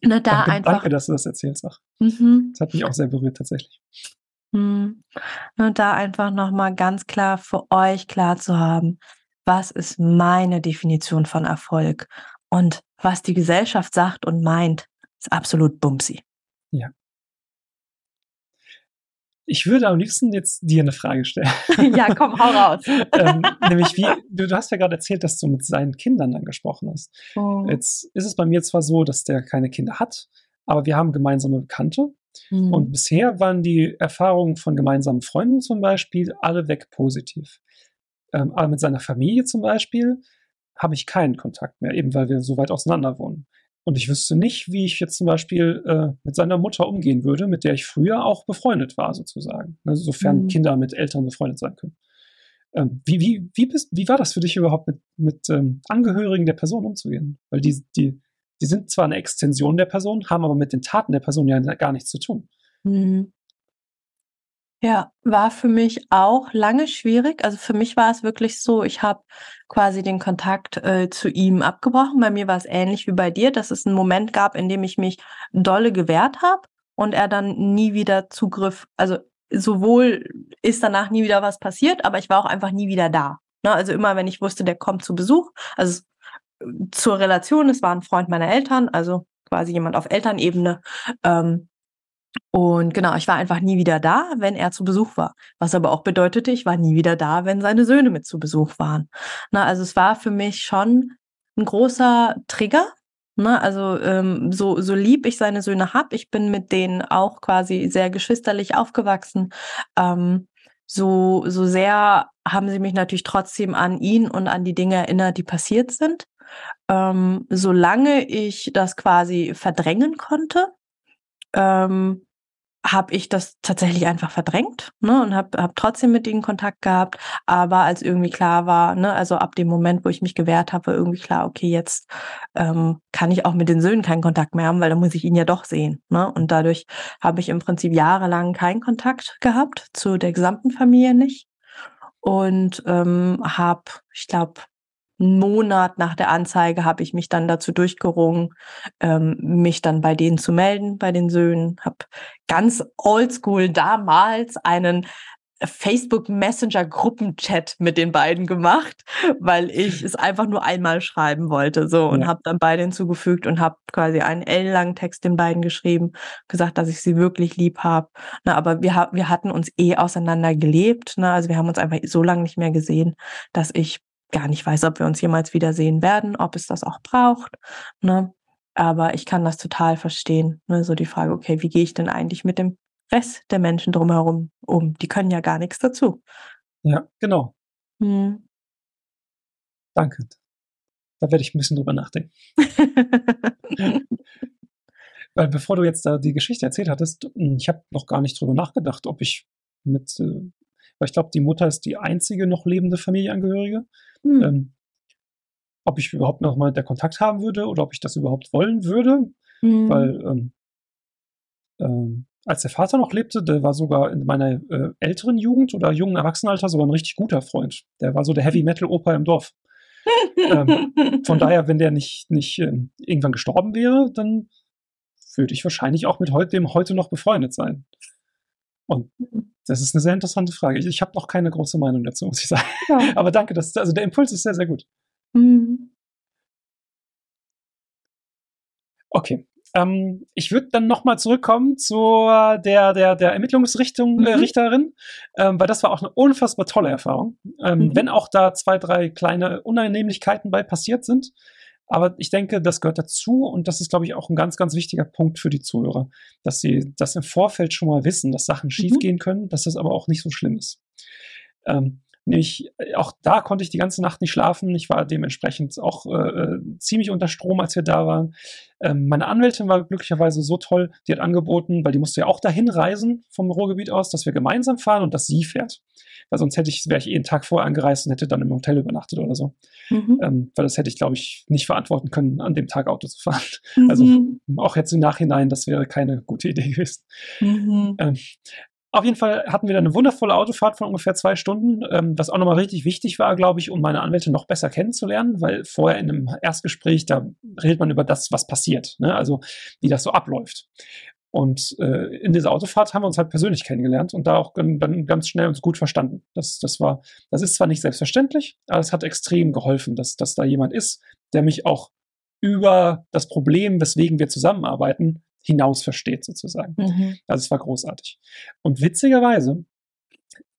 ne, da danke, einfach, danke, dass du das erzählst. Auch. Mhm. Das hat mich auch sehr berührt, tatsächlich. Mhm. Und ne, da einfach nochmal ganz klar für euch klar zu haben, was ist meine Definition von Erfolg und was die Gesellschaft sagt und meint, ist absolut bumsi. Ja. Ich würde am liebsten jetzt dir eine Frage stellen. ja, komm, hau raus. ähm, nämlich, wie, du, du, hast ja gerade erzählt, dass du mit seinen Kindern dann gesprochen hast. Oh. Jetzt ist es bei mir zwar so, dass der keine Kinder hat, aber wir haben gemeinsame Bekannte. Mhm. Und bisher waren die Erfahrungen von gemeinsamen Freunden zum Beispiel alle weg positiv. Ähm, aber mit seiner Familie zum Beispiel habe ich keinen Kontakt mehr, eben weil wir so weit auseinander wohnen. Und ich wüsste nicht, wie ich jetzt zum Beispiel äh, mit seiner Mutter umgehen würde, mit der ich früher auch befreundet war, sozusagen. Ne, sofern mhm. Kinder mit Eltern befreundet sein können. Ähm, wie, wie, wie, bist, wie war das für dich überhaupt, mit, mit ähm, Angehörigen der Person umzugehen? Weil die, die, die sind zwar eine Extension der Person, haben aber mit den Taten der Person ja gar nichts zu tun. Mhm. Ja, war für mich auch lange schwierig. Also für mich war es wirklich so, ich habe quasi den Kontakt äh, zu ihm abgebrochen. Bei mir war es ähnlich wie bei dir, dass es einen Moment gab, in dem ich mich dolle gewehrt habe und er dann nie wieder Zugriff, also sowohl ist danach nie wieder was passiert, aber ich war auch einfach nie wieder da. Ne? Also immer, wenn ich wusste, der kommt zu Besuch, also zur Relation, es war ein Freund meiner Eltern, also quasi jemand auf Elternebene, ähm, und genau, ich war einfach nie wieder da, wenn er zu Besuch war. Was aber auch bedeutete, ich war nie wieder da, wenn seine Söhne mit zu Besuch waren. Na, also es war für mich schon ein großer Trigger. Ne? Also ähm, so, so lieb ich seine Söhne habe, ich bin mit denen auch quasi sehr geschwisterlich aufgewachsen. Ähm, so, so sehr haben sie mich natürlich trotzdem an ihn und an die Dinge erinnert, die passiert sind. Ähm, solange ich das quasi verdrängen konnte, ähm, habe ich das tatsächlich einfach verdrängt ne, und habe hab trotzdem mit ihnen Kontakt gehabt. Aber als irgendwie klar war, ne, also ab dem Moment, wo ich mich gewehrt habe, war irgendwie klar, okay, jetzt ähm, kann ich auch mit den Söhnen keinen Kontakt mehr haben, weil dann muss ich ihn ja doch sehen. Ne? Und dadurch habe ich im Prinzip jahrelang keinen Kontakt gehabt, zu der gesamten Familie nicht. Und ähm, habe, ich glaube, einen Monat nach der Anzeige habe ich mich dann dazu durchgerungen, ähm, mich dann bei denen zu melden, bei den Söhnen. Habe ganz oldschool damals einen Facebook Messenger Gruppenchat mit den beiden gemacht, weil ich es einfach nur einmal schreiben wollte, so und ja. habe dann beide hinzugefügt und habe quasi einen ellenlangen Text den beiden geschrieben, gesagt, dass ich sie wirklich lieb habe. Na, aber wir wir hatten uns eh auseinander gelebt, ne? also wir haben uns einfach so lange nicht mehr gesehen, dass ich gar nicht weiß, ob wir uns jemals wiedersehen werden, ob es das auch braucht. Ne? Aber ich kann das total verstehen. Ne? So die Frage, okay, wie gehe ich denn eigentlich mit dem Rest der Menschen drumherum um? Die können ja gar nichts dazu. Ja, genau. Hm. Danke. Da werde ich ein bisschen drüber nachdenken. Weil bevor du jetzt da die Geschichte erzählt hattest, hm, ich habe noch gar nicht drüber nachgedacht, ob ich mit, äh, weil ich glaube, die Mutter ist die einzige noch lebende Familienangehörige. Hm. Ähm, ob ich überhaupt noch mal der Kontakt haben würde oder ob ich das überhaupt wollen würde. Hm. Weil ähm, ähm, als der Vater noch lebte, der war sogar in meiner äh, älteren Jugend oder jungen Erwachsenenalter sogar ein richtig guter Freund. Der war so der Heavy Metal Opa im Dorf. ähm, von daher, wenn der nicht, nicht ähm, irgendwann gestorben wäre, dann würde ich wahrscheinlich auch mit heute, dem heute noch befreundet sein. Und das ist eine sehr interessante Frage. Ich, ich habe noch keine große Meinung dazu, muss ich sagen. Ja. Aber danke, das, also der Impuls ist sehr, sehr gut. Mhm. Okay. Ähm, ich würde dann nochmal zurückkommen zu der, der, der Ermittlungsrichtung mhm. äh, Richterin, ähm, weil das war auch eine unfassbar tolle Erfahrung. Ähm, mhm. Wenn auch da zwei, drei kleine Unannehmlichkeiten bei passiert sind. Aber ich denke, das gehört dazu und das ist, glaube ich, auch ein ganz, ganz wichtiger Punkt für die Zuhörer, dass sie das im Vorfeld schon mal wissen, dass Sachen mhm. schiefgehen können, dass das aber auch nicht so schlimm ist. Ähm, Nämlich, äh, auch da konnte ich die ganze Nacht nicht schlafen. Ich war dementsprechend auch äh, äh, ziemlich unter Strom, als wir da waren. Ähm, meine Anwältin war glücklicherweise so toll, die hat angeboten, weil die musste ja auch dahin reisen vom Ruhrgebiet aus, dass wir gemeinsam fahren und dass sie fährt. Weil sonst hätte ich, wäre ich eh einen Tag vorher angereist und hätte dann im Hotel übernachtet oder so. Mhm. Ähm, weil das hätte ich, glaube ich, nicht verantworten können, an dem Tag Auto zu fahren. Mhm. Also auch jetzt im Nachhinein, das wäre keine gute Idee gewesen. Mhm. Ähm, auf jeden Fall hatten wir dann eine wundervolle Autofahrt von ungefähr zwei Stunden, ähm, was auch nochmal richtig wichtig war, glaube ich, um meine Anwälte noch besser kennenzulernen, weil vorher in einem Erstgespräch, da redet man über das, was passiert, ne? also wie das so abläuft. Und äh, in dieser Autofahrt haben wir uns halt persönlich kennengelernt und da auch dann ganz schnell uns gut verstanden. Das, das war, das ist zwar nicht selbstverständlich, aber es hat extrem geholfen, dass, dass da jemand ist, der mich auch über das Problem, weswegen wir zusammenarbeiten, hinaus versteht sozusagen. Mhm. Also es war großartig. Und witzigerweise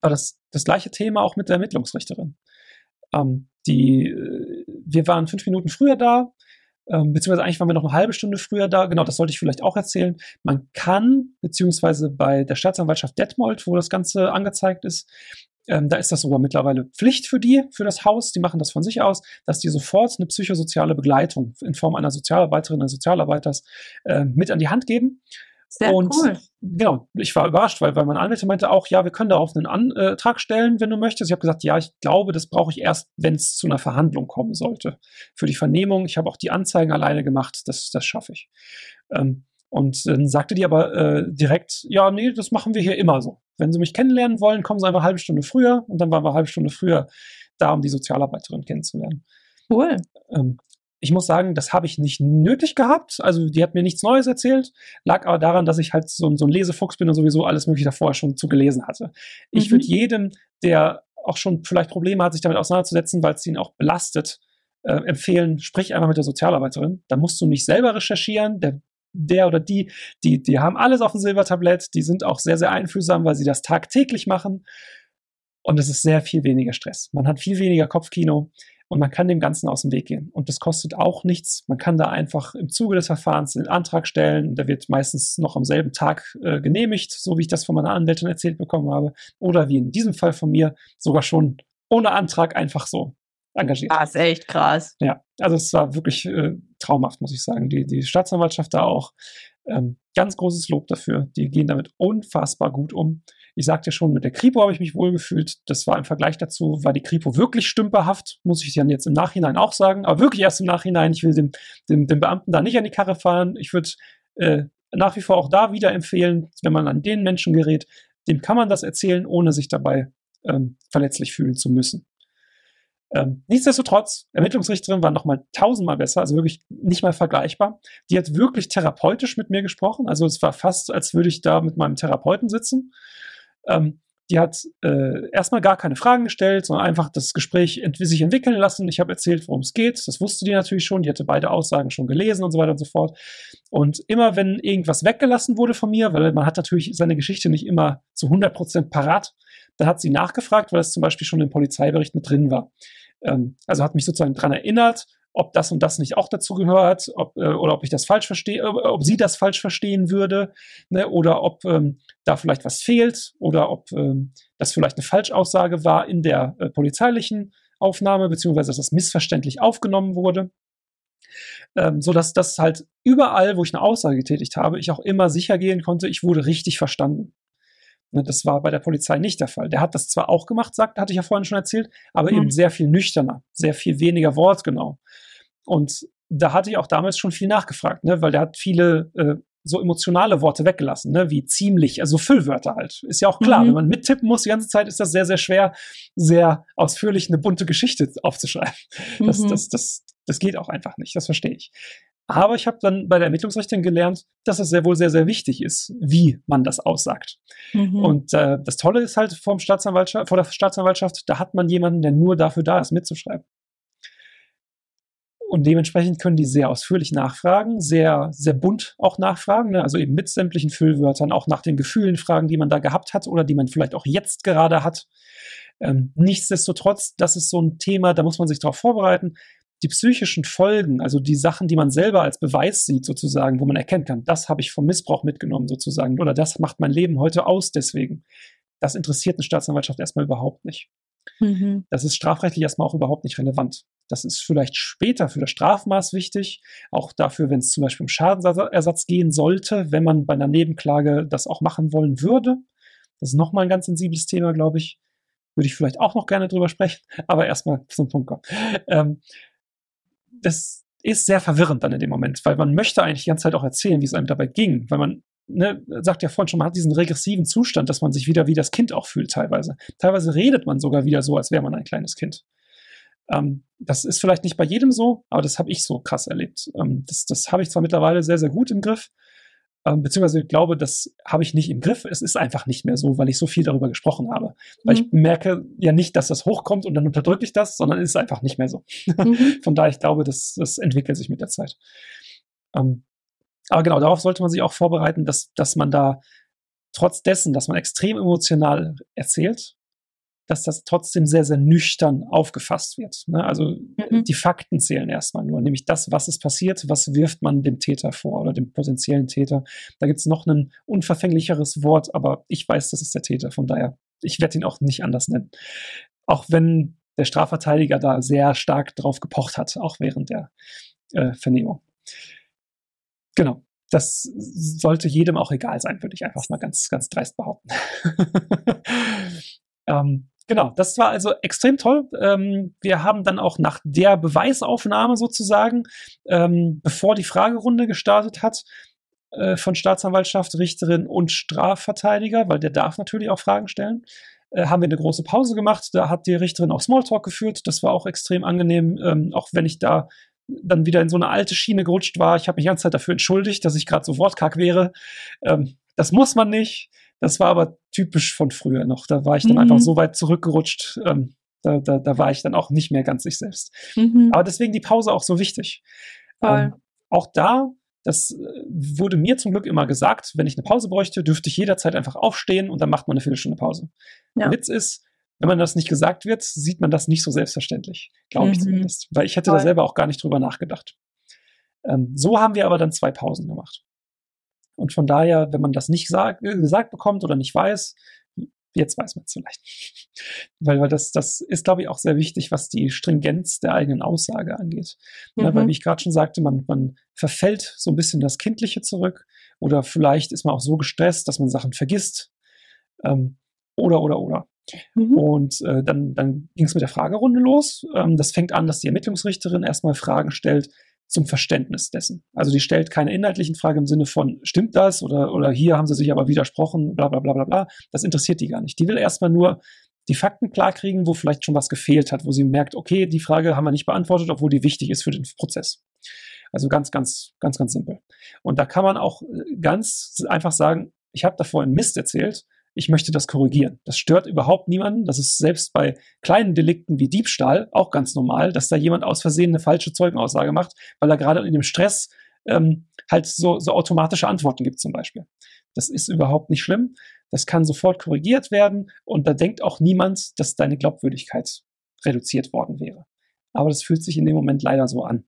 war das das gleiche Thema auch mit der Ermittlungsrichterin. Ähm, die, äh, wir waren fünf Minuten früher da, ähm, beziehungsweise eigentlich waren wir noch eine halbe Stunde früher da. Genau, das sollte ich vielleicht auch erzählen. Man kann, beziehungsweise bei der Staatsanwaltschaft Detmold, wo das Ganze angezeigt ist, ähm, da ist das sogar mittlerweile Pflicht für die, für das Haus, die machen das von sich aus, dass die sofort eine psychosoziale Begleitung in Form einer Sozialarbeiterin, eines Sozialarbeiters äh, mit an die Hand geben. Sehr und cool. genau, ich war überrascht, weil, weil meine Anwältin meinte auch, ja, wir können darauf einen Antrag stellen, wenn du möchtest. Ich habe gesagt, ja, ich glaube, das brauche ich erst, wenn es zu einer Verhandlung kommen sollte. Für die Vernehmung, ich habe auch die Anzeigen alleine gemacht, das, das schaffe ich. Ähm, und dann sagte die aber äh, direkt, ja, nee, das machen wir hier immer so. Wenn Sie mich kennenlernen wollen, kommen Sie einfach eine halbe Stunde früher. Und dann waren wir eine halbe Stunde früher da, um die Sozialarbeiterin kennenzulernen. Cool. Ähm, ich muss sagen, das habe ich nicht nötig gehabt. Also die hat mir nichts Neues erzählt, lag aber daran, dass ich halt so, so ein Lesefuchs bin und sowieso alles Mögliche davor schon zu gelesen hatte. Ich mhm. würde jedem, der auch schon vielleicht Probleme hat, sich damit auseinanderzusetzen, weil es ihn auch belastet, äh, empfehlen, sprich einmal mit der Sozialarbeiterin. Da musst du nicht selber recherchieren. Der, der oder die, die, die haben alles auf dem Silbertablett. Die sind auch sehr, sehr einfühlsam, weil sie das tagtäglich machen. Und es ist sehr viel weniger Stress. Man hat viel weniger Kopfkino. Und man kann dem Ganzen aus dem Weg gehen. Und das kostet auch nichts. Man kann da einfach im Zuge des Verfahrens einen Antrag stellen. Der wird meistens noch am selben Tag äh, genehmigt, so wie ich das von meiner Anwältin erzählt bekommen habe. Oder wie in diesem Fall von mir, sogar schon ohne Antrag einfach so engagiert. Das ist echt krass. Ja, also es war wirklich äh, traumhaft, muss ich sagen. Die, die Staatsanwaltschaft da auch. Ähm, ganz großes Lob dafür. Die gehen damit unfassbar gut um. Ich sagte schon, mit der Kripo habe ich mich wohlgefühlt. Das war im Vergleich dazu, war die Kripo wirklich stümperhaft, muss ich dann jetzt im Nachhinein auch sagen. Aber wirklich erst im Nachhinein. Ich will dem, dem, dem Beamten da nicht an die Karre fahren. Ich würde äh, nach wie vor auch da wieder empfehlen, wenn man an den Menschen gerät, dem kann man das erzählen, ohne sich dabei ähm, verletzlich fühlen zu müssen. Ähm, nichtsdestotrotz, Ermittlungsrichterin war nochmal tausendmal besser, also wirklich nicht mal vergleichbar. Die hat wirklich therapeutisch mit mir gesprochen, also es war fast, als würde ich da mit meinem Therapeuten sitzen. Ähm, die hat äh, erstmal gar keine Fragen gestellt, sondern einfach das Gespräch ent sich entwickeln lassen. Ich habe erzählt, worum es geht. Das wusste die natürlich schon. Die hatte beide Aussagen schon gelesen und so weiter und so fort. Und immer, wenn irgendwas weggelassen wurde von mir, weil man hat natürlich seine Geschichte nicht immer zu 100% parat, dann hat sie nachgefragt, weil es zum Beispiel schon im Polizeibericht mit drin war. Ähm, also hat mich sozusagen daran erinnert ob das und das nicht auch dazu gehört, ob, äh, oder ob ich das falsch verstehe, äh, ob sie das falsch verstehen würde, ne, oder ob ähm, da vielleicht was fehlt, oder ob ähm, das vielleicht eine Falschaussage war in der äh, polizeilichen Aufnahme, beziehungsweise dass das missverständlich aufgenommen wurde. Ähm, so dass das halt überall, wo ich eine Aussage getätigt habe, ich auch immer sicher gehen konnte, ich wurde richtig verstanden. Ne, das war bei der Polizei nicht der Fall. Der hat das zwar auch gemacht, sagt, hatte ich ja vorhin schon erzählt, aber mhm. eben sehr viel nüchterner, sehr viel weniger wortgenau. Und da hatte ich auch damals schon viel nachgefragt, ne? weil der hat viele äh, so emotionale Worte weggelassen, ne? wie ziemlich, also Füllwörter halt. Ist ja auch klar, mhm. wenn man mittippen muss die ganze Zeit, ist das sehr, sehr schwer, sehr ausführlich eine bunte Geschichte aufzuschreiben. Mhm. Das, das, das, das geht auch einfach nicht, das verstehe ich. Aber ich habe dann bei der Ermittlungsrichterin gelernt, dass es sehr wohl sehr, sehr wichtig ist, wie man das aussagt. Mhm. Und äh, das Tolle ist halt vom Staatsanwaltschaft, vor der Staatsanwaltschaft, da hat man jemanden, der nur dafür da ist, mitzuschreiben. Und dementsprechend können die sehr ausführlich nachfragen, sehr, sehr bunt auch nachfragen, ne? also eben mit sämtlichen Füllwörtern, auch nach den Gefühlen fragen, die man da gehabt hat oder die man vielleicht auch jetzt gerade hat. Ähm, nichtsdestotrotz, das ist so ein Thema, da muss man sich darauf vorbereiten. Die psychischen Folgen, also die Sachen, die man selber als Beweis sieht, sozusagen, wo man erkennen kann, das habe ich vom Missbrauch mitgenommen, sozusagen, oder das macht mein Leben heute aus, deswegen. Das interessiert eine Staatsanwaltschaft erstmal überhaupt nicht. Mhm. Das ist strafrechtlich erstmal auch überhaupt nicht relevant. Das ist vielleicht später für das Strafmaß wichtig, auch dafür, wenn es zum Beispiel um Schadensersatz gehen sollte, wenn man bei einer Nebenklage das auch machen wollen würde. Das ist nochmal ein ganz sensibles Thema, glaube ich. Würde ich vielleicht auch noch gerne drüber sprechen, aber erstmal zum Punkt kommen. Ähm, das ist sehr verwirrend dann in dem Moment, weil man möchte eigentlich die ganze Zeit auch erzählen, wie es einem dabei ging, weil man ne, sagt ja vorhin schon, man hat diesen regressiven Zustand, dass man sich wieder wie das Kind auch fühlt teilweise. Teilweise redet man sogar wieder so, als wäre man ein kleines Kind. Ähm, das ist vielleicht nicht bei jedem so, aber das habe ich so krass erlebt. Ähm, das das habe ich zwar mittlerweile sehr, sehr gut im Griff, ähm, beziehungsweise ich glaube, das habe ich nicht im Griff. Es ist einfach nicht mehr so, weil ich so viel darüber gesprochen habe. Weil mhm. ich merke ja nicht, dass das hochkommt und dann unterdrücke ich das, sondern es ist einfach nicht mehr so. Mhm. Von daher, ich glaube, das, das entwickelt sich mit der Zeit. Ähm, aber genau, darauf sollte man sich auch vorbereiten, dass, dass man da trotz dessen, dass man extrem emotional erzählt, dass das trotzdem sehr, sehr nüchtern aufgefasst wird. Ne? Also mhm. die Fakten zählen erstmal nur, nämlich das, was ist passiert, was wirft man dem Täter vor oder dem potenziellen Täter. Da gibt es noch ein unverfänglicheres Wort, aber ich weiß, das ist der Täter, von daher, ich werde ihn auch nicht anders nennen. Auch wenn der Strafverteidiger da sehr stark drauf gepocht hat, auch während der äh, Vernehmung. Genau. Das sollte jedem auch egal sein, würde ich einfach mal ganz, ganz dreist behaupten. ähm, genau, das war also extrem toll. Ähm, wir haben dann auch nach der Beweisaufnahme sozusagen, ähm, bevor die Fragerunde gestartet hat, äh, von Staatsanwaltschaft, Richterin und Strafverteidiger, weil der darf natürlich auch Fragen stellen, äh, haben wir eine große Pause gemacht. Da hat die Richterin auch Smalltalk geführt. Das war auch extrem angenehm, ähm, auch wenn ich da dann wieder in so eine alte Schiene gerutscht war. Ich habe mich die ganze Zeit dafür entschuldigt, dass ich gerade so wortkack wäre. Ähm, das muss man nicht. Das war aber typisch von früher noch. Da war ich dann mhm. einfach so weit zurückgerutscht. Ähm, da, da, da, war ich dann auch nicht mehr ganz ich selbst. Mhm. Aber deswegen die Pause auch so wichtig. Ähm, auch da, das äh, wurde mir zum Glück immer gesagt, wenn ich eine Pause bräuchte, dürfte ich jederzeit einfach aufstehen und dann macht man eine Viertelstunde Pause. Ja. Der Witz ist, wenn man das nicht gesagt wird, sieht man das nicht so selbstverständlich. Glaube ich mhm. zumindest. Weil ich hätte Voll. da selber auch gar nicht drüber nachgedacht. Ähm, so haben wir aber dann zwei Pausen gemacht. Und von daher, wenn man das nicht sag, äh, gesagt bekommt oder nicht weiß, jetzt weiß man es vielleicht. weil, weil das, das ist, glaube ich, auch sehr wichtig, was die Stringenz der eigenen Aussage angeht. Mhm. Ja, weil, wie ich gerade schon sagte, man, man verfällt so ein bisschen das Kindliche zurück oder vielleicht ist man auch so gestresst, dass man Sachen vergisst. Ähm, oder, oder, oder. Mhm. Und äh, dann, dann ging es mit der Fragerunde los. Ähm, das fängt an, dass die Ermittlungsrichterin erstmal Fragen stellt zum Verständnis dessen. Also die stellt keine inhaltlichen Fragen im Sinne von, stimmt das? Oder, oder hier haben sie sich aber widersprochen, bla bla bla bla bla. Das interessiert die gar nicht. Die will erstmal nur die Fakten klarkriegen, wo vielleicht schon was gefehlt hat, wo sie merkt, okay, die Frage haben wir nicht beantwortet, obwohl die wichtig ist für den Prozess. Also ganz, ganz, ganz, ganz simpel. Und da kann man auch äh, ganz einfach sagen, ich habe davor einen Mist erzählt ich möchte das korrigieren. Das stört überhaupt niemanden. Das ist selbst bei kleinen Delikten wie Diebstahl auch ganz normal, dass da jemand aus Versehen eine falsche Zeugenaussage macht, weil er gerade in dem Stress ähm, halt so, so automatische Antworten gibt zum Beispiel. Das ist überhaupt nicht schlimm. Das kann sofort korrigiert werden und da denkt auch niemand, dass deine Glaubwürdigkeit reduziert worden wäre. Aber das fühlt sich in dem Moment leider so an.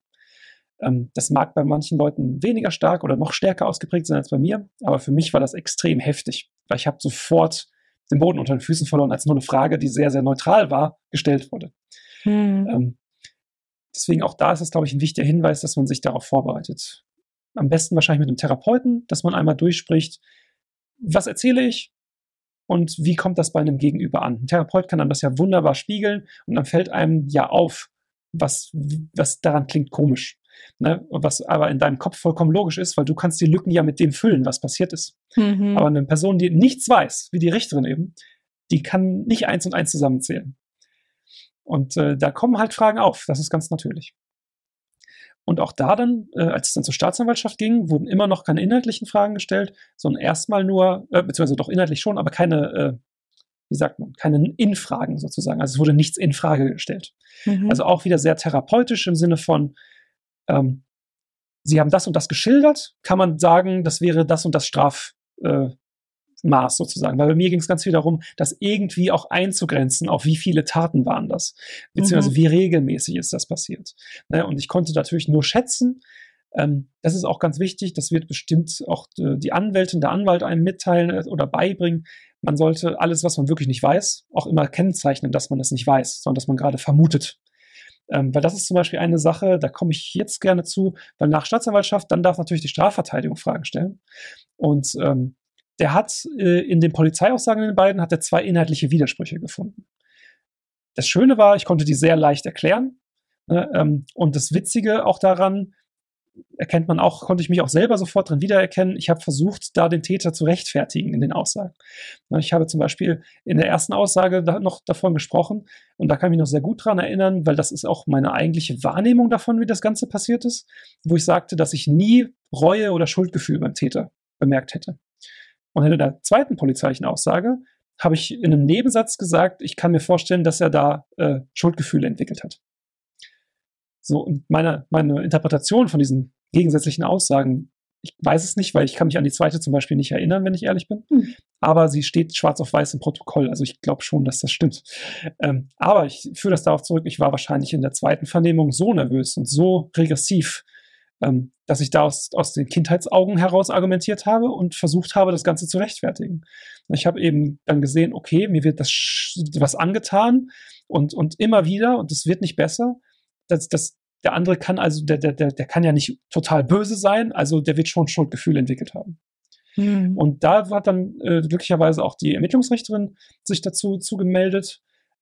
Ähm, das mag bei manchen Leuten weniger stark oder noch stärker ausgeprägt sein als bei mir, aber für mich war das extrem heftig, weil ich habe sofort den Boden unter den Füßen verloren, als nur eine Frage, die sehr, sehr neutral war, gestellt wurde. Hm. Ähm, deswegen auch da ist es, glaube ich, ein wichtiger Hinweis, dass man sich darauf vorbereitet. Am besten wahrscheinlich mit einem Therapeuten, dass man einmal durchspricht, was erzähle ich und wie kommt das bei einem Gegenüber an. Ein Therapeut kann dann das ja wunderbar spiegeln und dann fällt einem ja auf, was, was daran klingt komisch. Ne? Was aber in deinem Kopf vollkommen logisch ist, weil du kannst die Lücken ja mit dem füllen, was passiert ist. Mhm. Aber eine Person, die nichts weiß, wie die Richterin eben, die kann nicht eins und eins zusammenzählen. Und äh, da kommen halt Fragen auf. Das ist ganz natürlich. Und auch da dann, äh, als es dann zur Staatsanwaltschaft ging, wurden immer noch keine inhaltlichen Fragen gestellt, sondern erstmal nur, äh, beziehungsweise doch inhaltlich schon, aber keine, äh, wie sagt man, keine In-Fragen sozusagen. Also es wurde nichts in Frage gestellt. Mhm. Also auch wieder sehr therapeutisch im Sinne von, ähm, Sie haben das und das geschildert, kann man sagen, das wäre das und das Strafmaß äh, sozusagen. Weil bei mir ging es ganz viel darum, das irgendwie auch einzugrenzen, auf wie viele Taten waren das, beziehungsweise mhm. wie regelmäßig ist das passiert. Ne? Und ich konnte natürlich nur schätzen, ähm, das ist auch ganz wichtig, das wird bestimmt auch äh, die Anwältin, der Anwalt einem mitteilen äh, oder beibringen. man sollte alles, was man wirklich nicht weiß, auch immer kennzeichnen, dass man es nicht weiß, sondern dass man gerade vermutet. Ähm, weil das ist zum Beispiel eine Sache, da komme ich jetzt gerne zu, weil nach Staatsanwaltschaft, dann darf natürlich die Strafverteidigung Fragen stellen. Und ähm, der hat äh, in den Polizeiaussagen in den beiden hat er zwei inhaltliche Widersprüche gefunden. Das Schöne war, ich konnte die sehr leicht erklären. Ne, ähm, und das Witzige auch daran, erkennt man auch, konnte ich mich auch selber sofort drin wiedererkennen. Ich habe versucht, da den Täter zu rechtfertigen in den Aussagen. Ich habe zum Beispiel in der ersten Aussage noch davon gesprochen und da kann ich mich noch sehr gut dran erinnern, weil das ist auch meine eigentliche Wahrnehmung davon, wie das Ganze passiert ist, wo ich sagte, dass ich nie Reue oder Schuldgefühl beim Täter bemerkt hätte. Und in der zweiten polizeilichen Aussage habe ich in einem Nebensatz gesagt, ich kann mir vorstellen, dass er da äh, Schuldgefühle entwickelt hat. So, und meine, meine Interpretation von diesen gegensätzlichen Aussagen, ich weiß es nicht, weil ich kann mich an die zweite zum Beispiel nicht erinnern, wenn ich ehrlich bin. Hm. Aber sie steht schwarz auf weiß im Protokoll. Also ich glaube schon, dass das stimmt. Ähm, aber ich führe das darauf zurück, ich war wahrscheinlich in der zweiten Vernehmung so nervös und so regressiv, ähm, dass ich da aus, aus den Kindheitsaugen heraus argumentiert habe und versucht habe, das Ganze zu rechtfertigen. Ich habe eben dann gesehen, okay, mir wird das was angetan und, und immer wieder und es wird nicht besser das, das, der andere kann also, der, der, der, der kann ja nicht total böse sein, also der wird schon Schuldgefühle entwickelt haben. Mhm. Und da hat dann äh, glücklicherweise auch die Ermittlungsrichterin sich dazu zugemeldet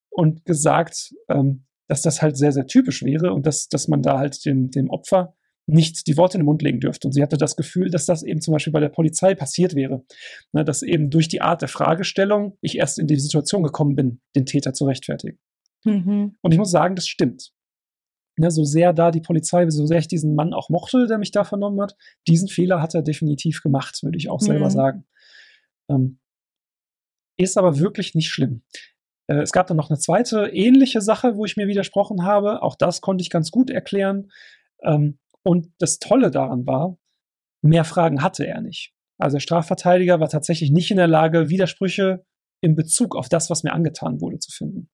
und gesagt, ähm, dass das halt sehr, sehr typisch wäre und dass, dass man da halt dem, dem Opfer nicht die Worte in den Mund legen dürfte. Und sie hatte das Gefühl, dass das eben zum Beispiel bei der Polizei passiert wäre. Ne, dass eben durch die Art der Fragestellung ich erst in die Situation gekommen bin, den Täter zu rechtfertigen. Mhm. Und ich muss sagen, das stimmt. Ne, so sehr da die Polizei, so sehr ich diesen Mann auch mochte, der mich da vernommen hat, diesen Fehler hat er definitiv gemacht, würde ich auch mhm. selber sagen. Ähm, ist aber wirklich nicht schlimm. Äh, es gab dann noch eine zweite ähnliche Sache, wo ich mir widersprochen habe. Auch das konnte ich ganz gut erklären. Ähm, und das Tolle daran war, mehr Fragen hatte er nicht. Also der Strafverteidiger war tatsächlich nicht in der Lage, Widersprüche in Bezug auf das, was mir angetan wurde, zu finden.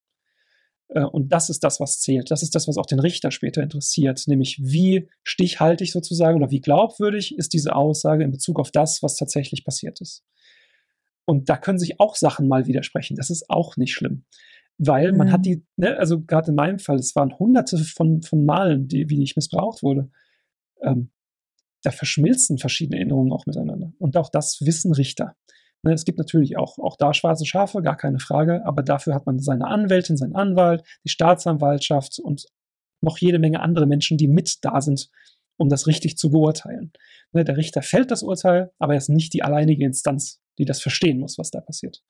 Äh, und das ist das, was zählt. Das ist das, was auch den Richter später interessiert, nämlich wie stichhaltig sozusagen oder wie glaubwürdig ist diese Aussage in Bezug auf das, was tatsächlich passiert ist. Und da können sich auch Sachen mal widersprechen. Das ist auch nicht schlimm. Weil man mhm. hat die, ne, also gerade in meinem Fall, es waren hunderte von, von Malen, die, wie ich missbraucht wurde. Ähm, da verschmilzen verschiedene Erinnerungen auch miteinander. Und auch das wissen Richter. Ne, es gibt natürlich auch, auch da schwarze Schafe, gar keine Frage, aber dafür hat man seine Anwältin, seinen Anwalt, die Staatsanwaltschaft und noch jede Menge andere Menschen, die mit da sind, um das richtig zu beurteilen. Ne, der Richter fällt das Urteil, aber er ist nicht die alleinige Instanz, die das verstehen muss, was da passiert.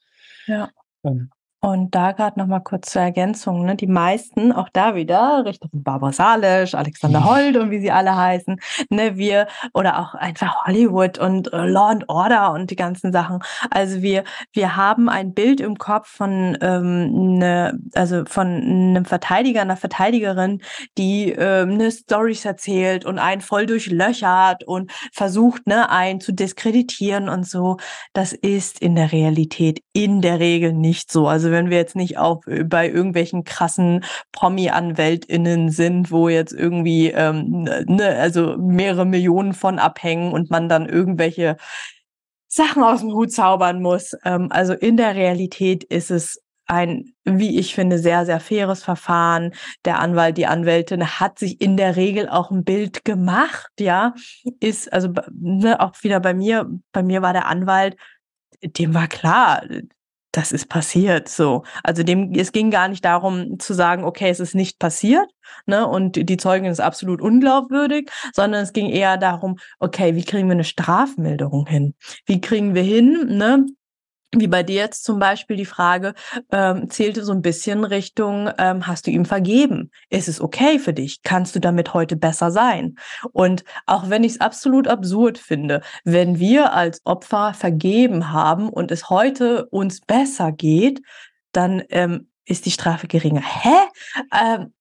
Ja. Ähm, und da gerade noch mal kurz zur Ergänzung, ne? die meisten, auch da wieder, Richtung Barbara Salisch, Alexander mhm. Holt und wie sie alle heißen, ne, wir, oder auch einfach Hollywood und äh, Law and Order und die ganzen Sachen. Also wir, wir haben ein Bild im Kopf von, ähm, ne, also von einem Verteidiger, einer Verteidigerin, die ähm, ne Stories erzählt und einen voll durchlöchert und versucht, ne, einen zu diskreditieren und so. Das ist in der Realität in der Regel nicht so. Also wenn wir jetzt nicht auch äh, bei irgendwelchen krassen Promi-AnwältInnen sind, wo jetzt irgendwie ähm, ne, also mehrere Millionen von abhängen und man dann irgendwelche Sachen aus dem Hut zaubern muss. Ähm, also in der Realität ist es ein, wie ich finde, sehr, sehr faires Verfahren. Der Anwalt, die Anwältin hat sich in der Regel auch ein Bild gemacht, ja. Ist, also ne, auch wieder bei mir, bei mir war der Anwalt, dem war klar, das ist passiert so. Also dem, es ging gar nicht darum zu sagen, okay, es ist nicht passiert, ne, und die Zeugin ist absolut unglaubwürdig, sondern es ging eher darum, okay, wie kriegen wir eine Strafmilderung hin? Wie kriegen wir hin, ne, wie bei dir jetzt zum Beispiel die Frage ähm, zählte so ein bisschen Richtung, ähm, hast du ihm vergeben? Ist es okay für dich? Kannst du damit heute besser sein? Und auch wenn ich es absolut absurd finde, wenn wir als Opfer vergeben haben und es heute uns besser geht, dann ähm, ist die Strafe geringer. Hä? Ähm,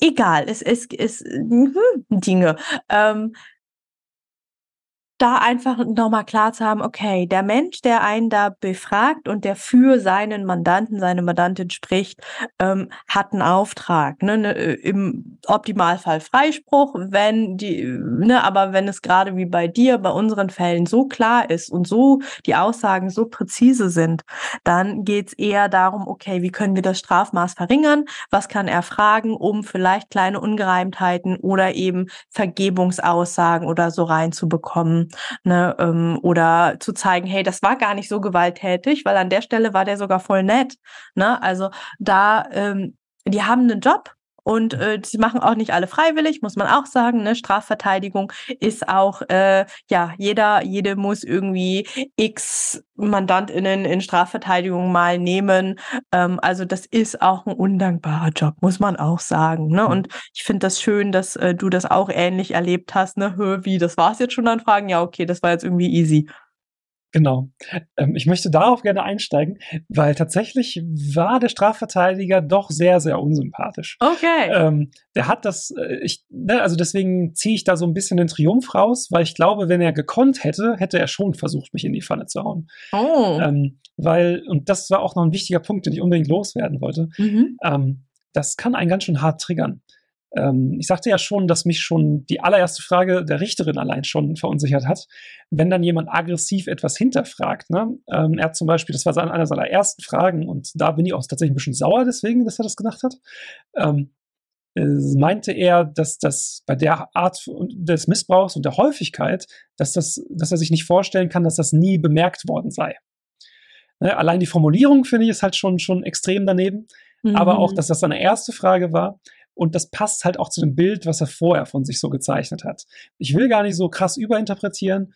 egal, es ist, es, es hm, Dinge. Ähm, da einfach nochmal klar zu haben, okay, der Mensch, der einen da befragt und der für seinen Mandanten, seine Mandantin spricht, ähm, hat einen Auftrag. Ne? ne äh, Im Optimalfall Freispruch, wenn die, ne, aber wenn es gerade wie bei dir, bei unseren Fällen so klar ist und so die Aussagen so präzise sind, dann geht es eher darum, okay, wie können wir das Strafmaß verringern? Was kann er fragen, um vielleicht kleine Ungereimtheiten oder eben Vergebungsaussagen oder so reinzubekommen? Ne, ähm, oder zu zeigen, hey, das war gar nicht so gewalttätig, weil an der Stelle war der sogar voll nett. Ne? Also da, ähm, die haben einen Job und äh, sie machen auch nicht alle freiwillig, muss man auch sagen. Ne? Strafverteidigung ist auch, äh, ja, jeder, jede muss irgendwie x MandantInnen in Strafverteidigung mal nehmen. Ähm, also das ist auch ein undankbarer Job, muss man auch sagen. Ne? Und ich finde das schön, dass äh, du das auch ähnlich erlebt hast. Ne? Wie, das war's jetzt schon an Fragen? Ja, okay, das war jetzt irgendwie easy. Genau. Ähm, ich möchte darauf gerne einsteigen, weil tatsächlich war der Strafverteidiger doch sehr, sehr unsympathisch. Okay. Ähm, der hat das, äh, ich, ne, also deswegen ziehe ich da so ein bisschen den Triumph raus, weil ich glaube, wenn er gekonnt hätte, hätte er schon versucht, mich in die Pfanne zu hauen. Oh. Ähm, weil, und das war auch noch ein wichtiger Punkt, den ich unbedingt loswerden wollte. Mhm. Ähm, das kann einen ganz schön hart triggern. Ähm, ich sagte ja schon, dass mich schon die allererste Frage der Richterin allein schon verunsichert hat. Wenn dann jemand aggressiv etwas hinterfragt, ne? Ähm, er hat zum Beispiel, das war einer seiner ersten Fragen und da bin ich auch tatsächlich ein bisschen sauer deswegen, dass er das gemacht hat. Ähm, äh, meinte er, dass das bei der Art des Missbrauchs und der Häufigkeit, dass das, dass er sich nicht vorstellen kann, dass das nie bemerkt worden sei. Ne? Allein die Formulierung finde ich ist halt schon, schon extrem daneben. Mhm. Aber auch, dass das seine erste Frage war, und das passt halt auch zu dem Bild, was er vorher von sich so gezeichnet hat. Ich will gar nicht so krass überinterpretieren,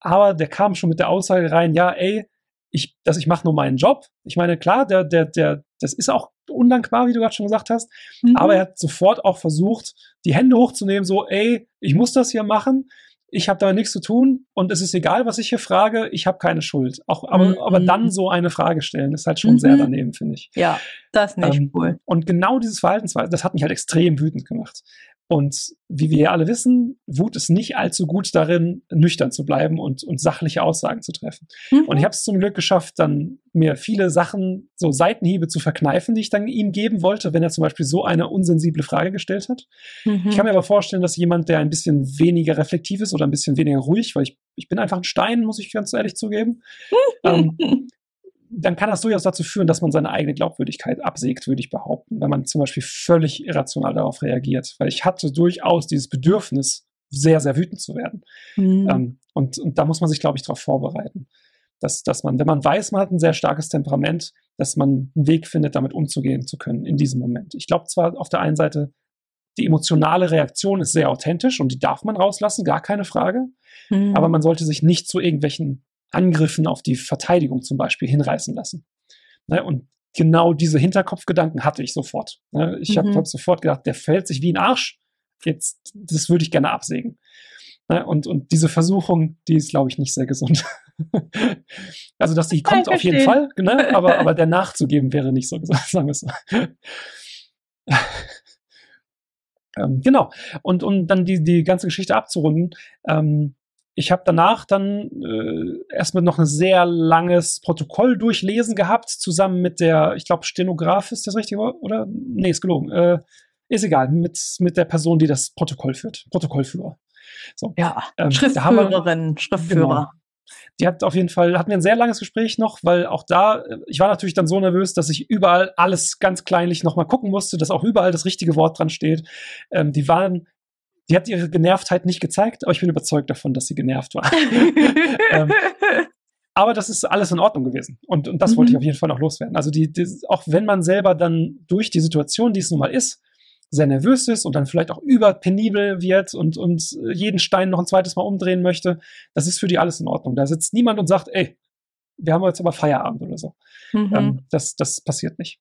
aber der kam schon mit der Aussage rein, ja, ey, ich, dass ich mache nur meinen Job. Ich meine, klar, der, der, der, das ist auch undankbar, wie du gerade schon gesagt hast, mhm. aber er hat sofort auch versucht, die Hände hochzunehmen, so, ey, ich muss das hier machen ich habe da nichts zu tun und es ist egal, was ich hier frage, ich habe keine Schuld. Auch, aber, mhm. aber dann so eine Frage stellen, ist halt schon mhm. sehr daneben, finde ich. Ja, das ist nicht ähm, cool. Und genau dieses Verhaltensweise, das hat mich halt extrem wütend gemacht. Und wie wir ja alle wissen, Wut ist nicht allzu gut darin, nüchtern zu bleiben und, und sachliche Aussagen zu treffen. Mhm. Und ich habe es zum Glück geschafft, dann mir viele Sachen, so Seitenhiebe zu verkneifen, die ich dann ihm geben wollte, wenn er zum Beispiel so eine unsensible Frage gestellt hat. Mhm. Ich kann mir aber vorstellen, dass jemand, der ein bisschen weniger reflektiv ist oder ein bisschen weniger ruhig, weil ich, ich bin einfach ein Stein, muss ich ganz ehrlich zugeben, ähm, dann kann das durchaus dazu führen, dass man seine eigene Glaubwürdigkeit absägt, würde ich behaupten, wenn man zum Beispiel völlig irrational darauf reagiert. Weil ich hatte durchaus dieses Bedürfnis, sehr, sehr wütend zu werden. Mhm. Ähm, und, und da muss man sich, glaube ich, darauf vorbereiten. Dass, dass man, wenn man weiß, man hat ein sehr starkes Temperament, dass man einen Weg findet, damit umzugehen zu können in diesem Moment. Ich glaube zwar auf der einen Seite, die emotionale Reaktion ist sehr authentisch und die darf man rauslassen, gar keine Frage. Mhm. Aber man sollte sich nicht zu irgendwelchen Angriffen auf die Verteidigung zum Beispiel hinreißen lassen. Ne? Und genau diese Hinterkopfgedanken hatte ich sofort. Ne? Ich mhm. habe hab sofort gedacht, der fällt sich wie ein Arsch. Jetzt, das würde ich gerne absägen. Ne? Und, und diese Versuchung, die ist, glaube ich, nicht sehr gesund. also, dass die kommt auf jeden Fall, ne? aber, aber der nachzugeben wäre nicht so gesund, sagen wir es so. ähm, genau. Und um dann die, die ganze Geschichte abzurunden, ähm, ich habe danach dann äh, erstmal noch ein sehr langes Protokoll durchlesen gehabt, zusammen mit der, ich glaube, Stenograf ist das richtige Wort, oder? Nee, ist gelogen. Äh, ist egal, mit, mit der Person, die das Protokoll führt, Protokollführer. So, ja, ähm, Schriftführerin, wir, Schriftführer. Genau, die hat auf jeden Fall, hatten wir ein sehr langes Gespräch noch, weil auch da, ich war natürlich dann so nervös, dass ich überall alles ganz kleinlich nochmal gucken musste, dass auch überall das richtige Wort dran steht. Ähm, die waren die hat ihre Genervtheit nicht gezeigt, aber ich bin überzeugt davon, dass sie genervt war. ähm, aber das ist alles in Ordnung gewesen. Und, und das mhm. wollte ich auf jeden Fall noch loswerden. Also die, die, auch wenn man selber dann durch die Situation, die es nun mal ist, sehr nervös ist und dann vielleicht auch überpenibel wird und, und jeden Stein noch ein zweites Mal umdrehen möchte, das ist für die alles in Ordnung. Da sitzt niemand und sagt, ey, wir haben jetzt aber Feierabend oder so. Mhm. Ähm, das, das passiert nicht.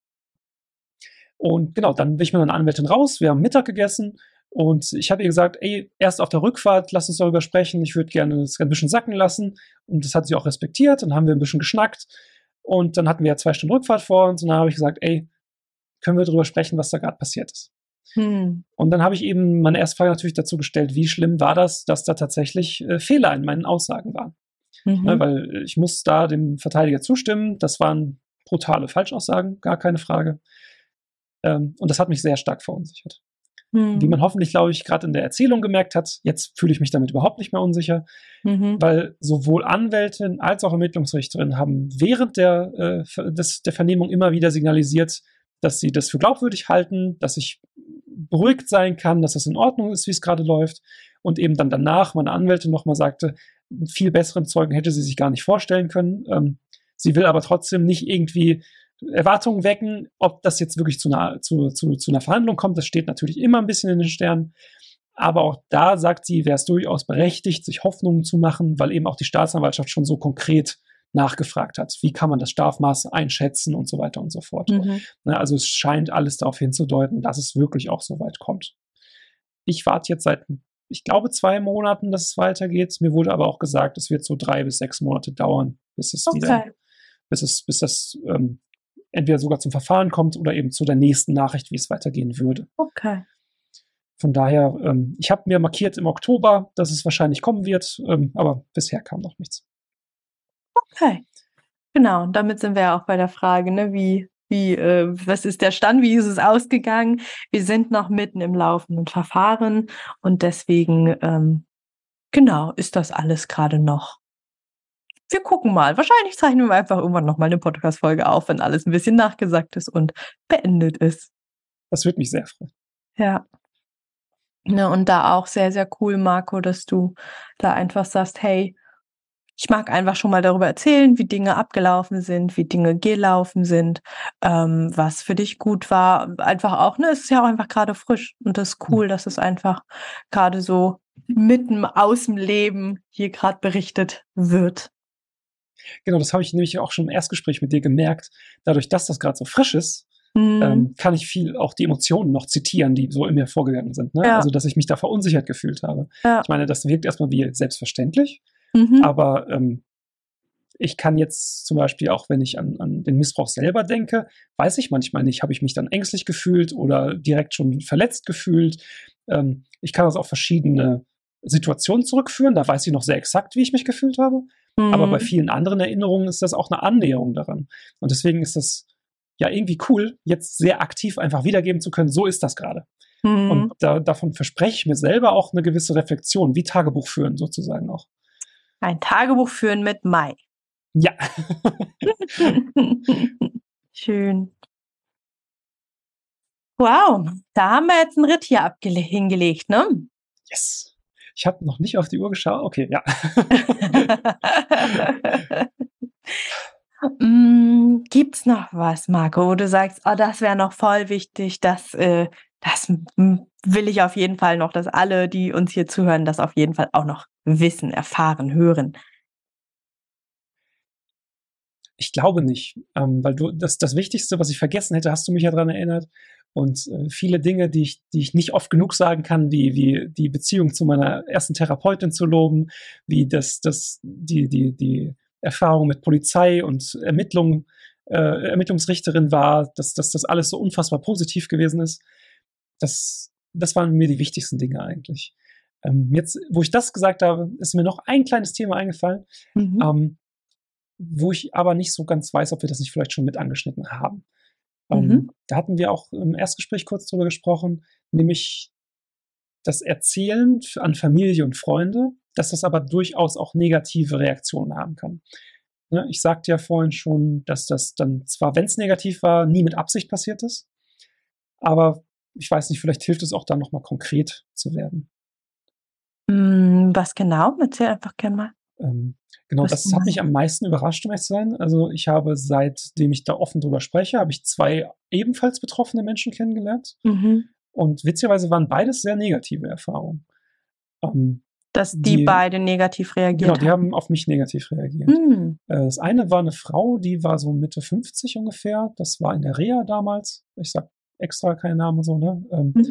Und genau, dann bin ich mit einer Anwältin raus, wir haben Mittag gegessen und ich habe ihr gesagt, ey, erst auf der Rückfahrt, lass uns darüber sprechen. Ich würde gerne das ein bisschen sacken lassen. Und das hat sie auch respektiert. Dann haben wir ein bisschen geschnackt. Und dann hatten wir ja zwei Stunden Rückfahrt vor uns. Und dann habe ich gesagt, ey, können wir darüber sprechen, was da gerade passiert ist. Hm. Und dann habe ich eben meine erste Frage natürlich dazu gestellt, wie schlimm war das, dass da tatsächlich äh, Fehler in meinen Aussagen waren. Mhm. Ne, weil ich muss da dem Verteidiger zustimmen. Das waren brutale Falschaussagen, gar keine Frage. Ähm, und das hat mich sehr stark verunsichert. Mhm. Wie man hoffentlich, glaube ich, gerade in der Erzählung gemerkt hat, jetzt fühle ich mich damit überhaupt nicht mehr unsicher, mhm. weil sowohl Anwältin als auch Ermittlungsrichterin haben während der, äh, des, der Vernehmung immer wieder signalisiert, dass sie das für glaubwürdig halten, dass ich beruhigt sein kann, dass das in Ordnung ist, wie es gerade läuft. Und eben dann danach meine Anwältin nochmal sagte, einen viel besseren Zeugen hätte sie sich gar nicht vorstellen können. Ähm, sie will aber trotzdem nicht irgendwie Erwartungen wecken, ob das jetzt wirklich zu einer, zu, zu, zu einer Verhandlung kommt. Das steht natürlich immer ein bisschen in den Sternen. Aber auch da sagt sie, wäre es durchaus berechtigt, sich Hoffnungen zu machen, weil eben auch die Staatsanwaltschaft schon so konkret nachgefragt hat. Wie kann man das Strafmaß einschätzen und so weiter und so fort. Mhm. Ne, also es scheint alles darauf hinzudeuten, dass es wirklich auch so weit kommt. Ich warte jetzt seit, ich glaube, zwei Monaten, dass es weitergeht. Mir wurde aber auch gesagt, es wird so drei bis sechs Monate dauern, bis es okay. wieder, bis es, bis das ähm, entweder sogar zum Verfahren kommt oder eben zu der nächsten Nachricht, wie es weitergehen würde. Okay. Von daher, ähm, ich habe mir markiert im Oktober, dass es wahrscheinlich kommen wird, ähm, aber bisher kam noch nichts. Okay. Genau, und damit sind wir ja auch bei der Frage, ne, wie, wie, äh, was ist der Stand, wie ist es ausgegangen? Wir sind noch mitten im laufenden Verfahren und deswegen, ähm, genau, ist das alles gerade noch wir gucken mal. Wahrscheinlich zeichnen wir einfach irgendwann nochmal eine Podcast-Folge auf, wenn alles ein bisschen nachgesagt ist und beendet ist. Das würde mich sehr freuen. Ja. Ne, und da auch sehr, sehr cool, Marco, dass du da einfach sagst, hey, ich mag einfach schon mal darüber erzählen, wie Dinge abgelaufen sind, wie Dinge gelaufen sind, ähm, was für dich gut war. Einfach auch, ne, es ist ja auch einfach gerade frisch und das ist cool, dass es einfach gerade so mitten aus dem Leben hier gerade berichtet wird. Genau, das habe ich nämlich auch schon im Erstgespräch mit dir gemerkt. Dadurch, dass das gerade so frisch ist, mhm. ähm, kann ich viel auch die Emotionen noch zitieren, die so in mir vorgegangen sind. Ne? Ja. Also, dass ich mich da verunsichert gefühlt habe. Ja. Ich meine, das wirkt erstmal wie selbstverständlich, mhm. aber ähm, ich kann jetzt zum Beispiel auch, wenn ich an, an den Missbrauch selber denke, weiß ich manchmal nicht, habe ich mich dann ängstlich gefühlt oder direkt schon verletzt gefühlt. Ähm, ich kann das auf verschiedene Situationen zurückführen. Da weiß ich noch sehr exakt, wie ich mich gefühlt habe. Mhm. Aber bei mhm. vielen anderen Erinnerungen ist das auch eine Annäherung daran. Und deswegen ist das ja irgendwie cool, jetzt sehr aktiv einfach wiedergeben zu können, so ist das gerade. Mhm. Und da, davon verspreche ich mir selber auch eine gewisse Reflexion, wie Tagebuch führen sozusagen auch. Ein Tagebuch führen mit Mai. Ja. Schön. Wow, da haben wir jetzt einen Ritt hier hingelegt, ne? Yes. Ich habe noch nicht auf die Uhr geschaut. Okay, ja. mm, gibt's noch was, Marco, wo du sagst, oh, das wäre noch voll wichtig, das, äh, das will ich auf jeden Fall noch, dass alle, die uns hier zuhören, das auf jeden Fall auch noch wissen, erfahren, hören. Ich glaube nicht, ähm, weil du das, das Wichtigste, was ich vergessen hätte, hast du mich ja daran erinnert. Und äh, viele Dinge, die ich, die ich nicht oft genug sagen kann, wie, wie die Beziehung zu meiner ersten Therapeutin zu loben, wie das, das, die, die, die Erfahrung mit Polizei und Ermittlung, äh, Ermittlungsrichterin war, dass, dass das alles so unfassbar positiv gewesen ist. Das, das waren mir die wichtigsten Dinge eigentlich. Ähm, jetzt, wo ich das gesagt habe, ist mir noch ein kleines Thema eingefallen, mhm. ähm, wo ich aber nicht so ganz weiß, ob wir das nicht vielleicht schon mit angeschnitten haben. Ähm, mhm. da hatten wir auch im Erstgespräch kurz drüber gesprochen, nämlich das Erzählen an Familie und Freunde, dass das aber durchaus auch negative Reaktionen haben kann. Ne, ich sagte ja vorhin schon, dass das dann zwar, wenn es negativ war, nie mit Absicht passiert ist, aber ich weiß nicht, vielleicht hilft es auch dann nochmal konkret zu werden. Hm, was genau? Erzähl einfach gerne mal. Ähm, genau, Was das hat mich am meisten überrascht, um ehrlich zu sein. Also ich habe, seitdem ich da offen drüber spreche, habe ich zwei ebenfalls betroffene Menschen kennengelernt. Mhm. Und witzigerweise waren beides sehr negative Erfahrungen. Ähm, Dass die, die, beide negativ reagiert Genau, die haben auf mich negativ reagiert. Mhm. Das eine war eine Frau, die war so Mitte 50 ungefähr. Das war in der Reha damals. Ich sag extra keinen Namen so, ne? Ähm, mhm.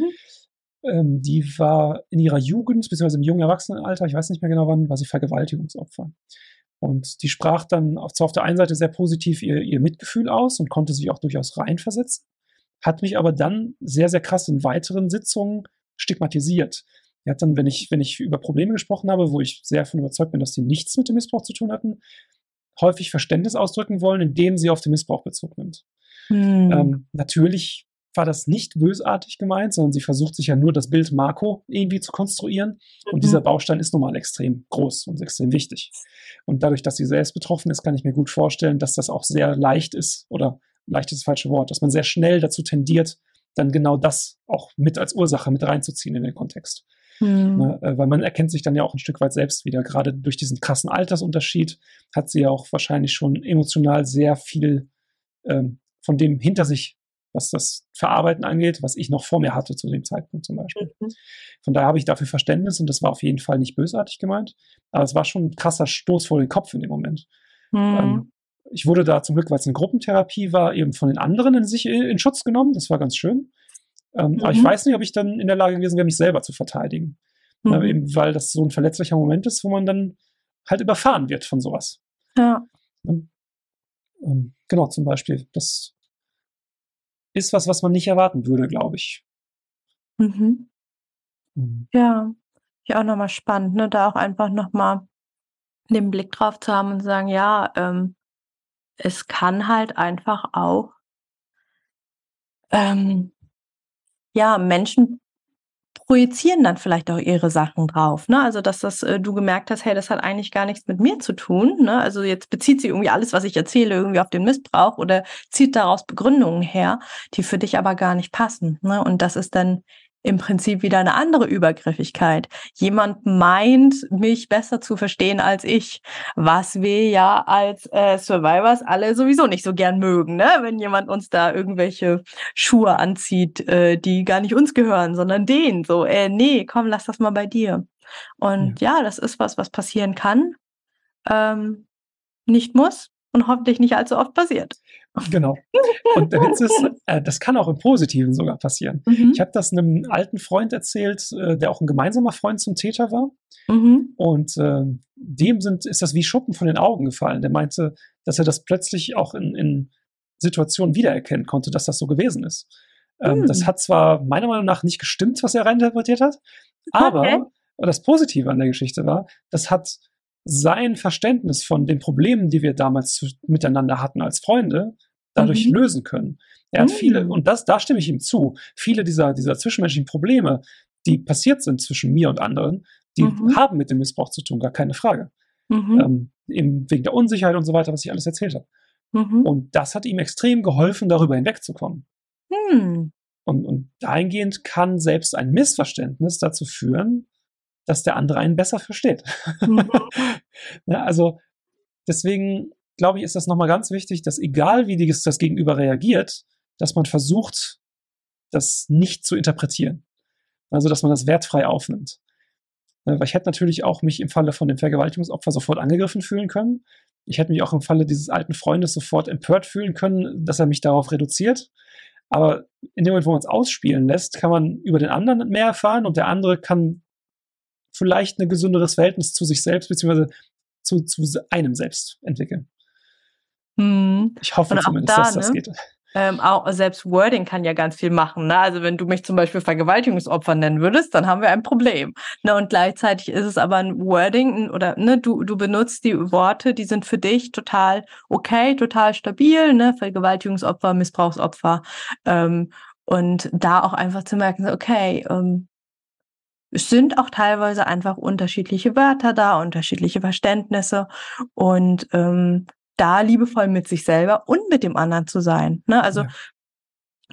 Ähm, die war in ihrer Jugend, beziehungsweise im jungen Erwachsenenalter, ich weiß nicht mehr genau wann, war sie Vergewaltigungsopfer. Und die sprach dann auf, zwar auf der einen Seite sehr positiv ihr, ihr Mitgefühl aus und konnte sich auch durchaus reinversetzen. hat mich aber dann sehr, sehr krass in weiteren Sitzungen stigmatisiert. Er hat dann, wenn ich, wenn ich über Probleme gesprochen habe, wo ich sehr davon überzeugt bin, dass die nichts mit dem Missbrauch zu tun hatten, häufig Verständnis ausdrücken wollen, indem sie auf den Missbrauch Bezug nimmt. Hm. Ähm, natürlich war das nicht bösartig gemeint, sondern sie versucht sich ja nur das Bild Marco irgendwie zu konstruieren. Und mhm. dieser Baustein ist nun mal extrem groß und extrem wichtig. Und dadurch, dass sie selbst betroffen ist, kann ich mir gut vorstellen, dass das auch sehr leicht ist, oder leicht ist das falsche Wort, dass man sehr schnell dazu tendiert, dann genau das auch mit als Ursache mit reinzuziehen in den Kontext. Mhm. Ne, äh, weil man erkennt sich dann ja auch ein Stück weit selbst wieder. Gerade durch diesen krassen Altersunterschied hat sie ja auch wahrscheinlich schon emotional sehr viel ähm, von dem hinter sich was das Verarbeiten angeht, was ich noch vor mir hatte zu dem Zeitpunkt zum Beispiel. Mhm. Von daher habe ich dafür Verständnis und das war auf jeden Fall nicht bösartig gemeint, aber es war schon ein krasser Stoß vor den Kopf in dem Moment. Mhm. Ähm, ich wurde da zum Glück, weil es eine Gruppentherapie war, eben von den anderen in sich in Schutz genommen. Das war ganz schön. Ähm, mhm. Aber ich mhm. weiß nicht, ob ich dann in der Lage gewesen wäre, mich selber zu verteidigen. Mhm. Äh, eben weil das so ein verletzlicher Moment ist, wo man dann halt überfahren wird von sowas. Ja. Ähm, genau, zum Beispiel. Das ist was, was man nicht erwarten würde, glaube ich. Mhm. Mhm. Ja, ja auch nochmal spannend, ne? Da auch einfach nochmal den Blick drauf zu haben und sagen, ja, ähm, es kann halt einfach auch ähm, ja, Menschen projizieren dann vielleicht auch ihre Sachen drauf. Ne? Also, dass das, äh, du gemerkt hast, hey, das hat eigentlich gar nichts mit mir zu tun. Ne? Also jetzt bezieht sie irgendwie alles, was ich erzähle, irgendwie auf den Missbrauch oder zieht daraus Begründungen her, die für dich aber gar nicht passen. Ne? Und das ist dann im Prinzip wieder eine andere Übergriffigkeit. Jemand meint, mich besser zu verstehen als ich, was wir ja als äh, Survivors alle sowieso nicht so gern mögen, ne? wenn jemand uns da irgendwelche Schuhe anzieht, äh, die gar nicht uns gehören, sondern denen. So, äh, nee, komm, lass das mal bei dir. Und ja, ja das ist was, was passieren kann, ähm, nicht muss und hoffentlich nicht allzu oft passiert. Genau. Und der Witz ist, äh, das kann auch im Positiven sogar passieren. Mhm. Ich habe das einem alten Freund erzählt, äh, der auch ein gemeinsamer Freund zum Täter war. Mhm. Und äh, dem sind, ist das wie Schuppen von den Augen gefallen. Der meinte, dass er das plötzlich auch in, in Situationen wiedererkennen konnte, dass das so gewesen ist. Ähm, mhm. Das hat zwar meiner Meinung nach nicht gestimmt, was er reinterpretiert hat, aber okay. das Positive an der Geschichte war, das hat sein Verständnis von den Problemen, die wir damals zu, miteinander hatten als Freunde, dadurch mhm. lösen können. Er hat mhm. viele, und das, da stimme ich ihm zu, viele dieser, dieser zwischenmenschlichen Probleme, die passiert sind zwischen mir und anderen, die mhm. haben mit dem Missbrauch zu tun, gar keine Frage. Mhm. Ähm, eben wegen der Unsicherheit und so weiter, was ich alles erzählt habe. Mhm. Und das hat ihm extrem geholfen, darüber hinwegzukommen. Hm. Und, und dahingehend kann selbst ein Missverständnis dazu führen, dass der andere einen besser versteht. Mhm. ja, also deswegen glaube ich, ist das nochmal ganz wichtig, dass egal wie das, das Gegenüber reagiert, dass man versucht, das nicht zu interpretieren. Also, dass man das wertfrei aufnimmt. Weil ich hätte natürlich auch mich im Falle von dem Vergewaltigungsopfer sofort angegriffen fühlen können. Ich hätte mich auch im Falle dieses alten Freundes sofort empört fühlen können, dass er mich darauf reduziert. Aber in dem Moment, wo man es ausspielen lässt, kann man über den anderen mehr erfahren und der andere kann vielleicht ein gesünderes Verhältnis zu sich selbst beziehungsweise zu, zu einem selbst entwickeln. Hm. Ich hoffe zumindest, da, dass das ne? geht. Ähm, auch selbst Wording kann ja ganz viel machen. Ne? Also wenn du mich zum Beispiel Vergewaltigungsopfer nennen würdest, dann haben wir ein Problem. Ne? Und gleichzeitig ist es aber ein Wording oder ne, du, du benutzt die Worte, die sind für dich total okay, total stabil, ne? Vergewaltigungsopfer, Missbrauchsopfer. Ähm, und da auch einfach zu merken, okay, ähm, es sind auch teilweise einfach unterschiedliche Wörter da, unterschiedliche Verständnisse und ähm, da liebevoll mit sich selber und mit dem anderen zu sein. Ne? Also ja.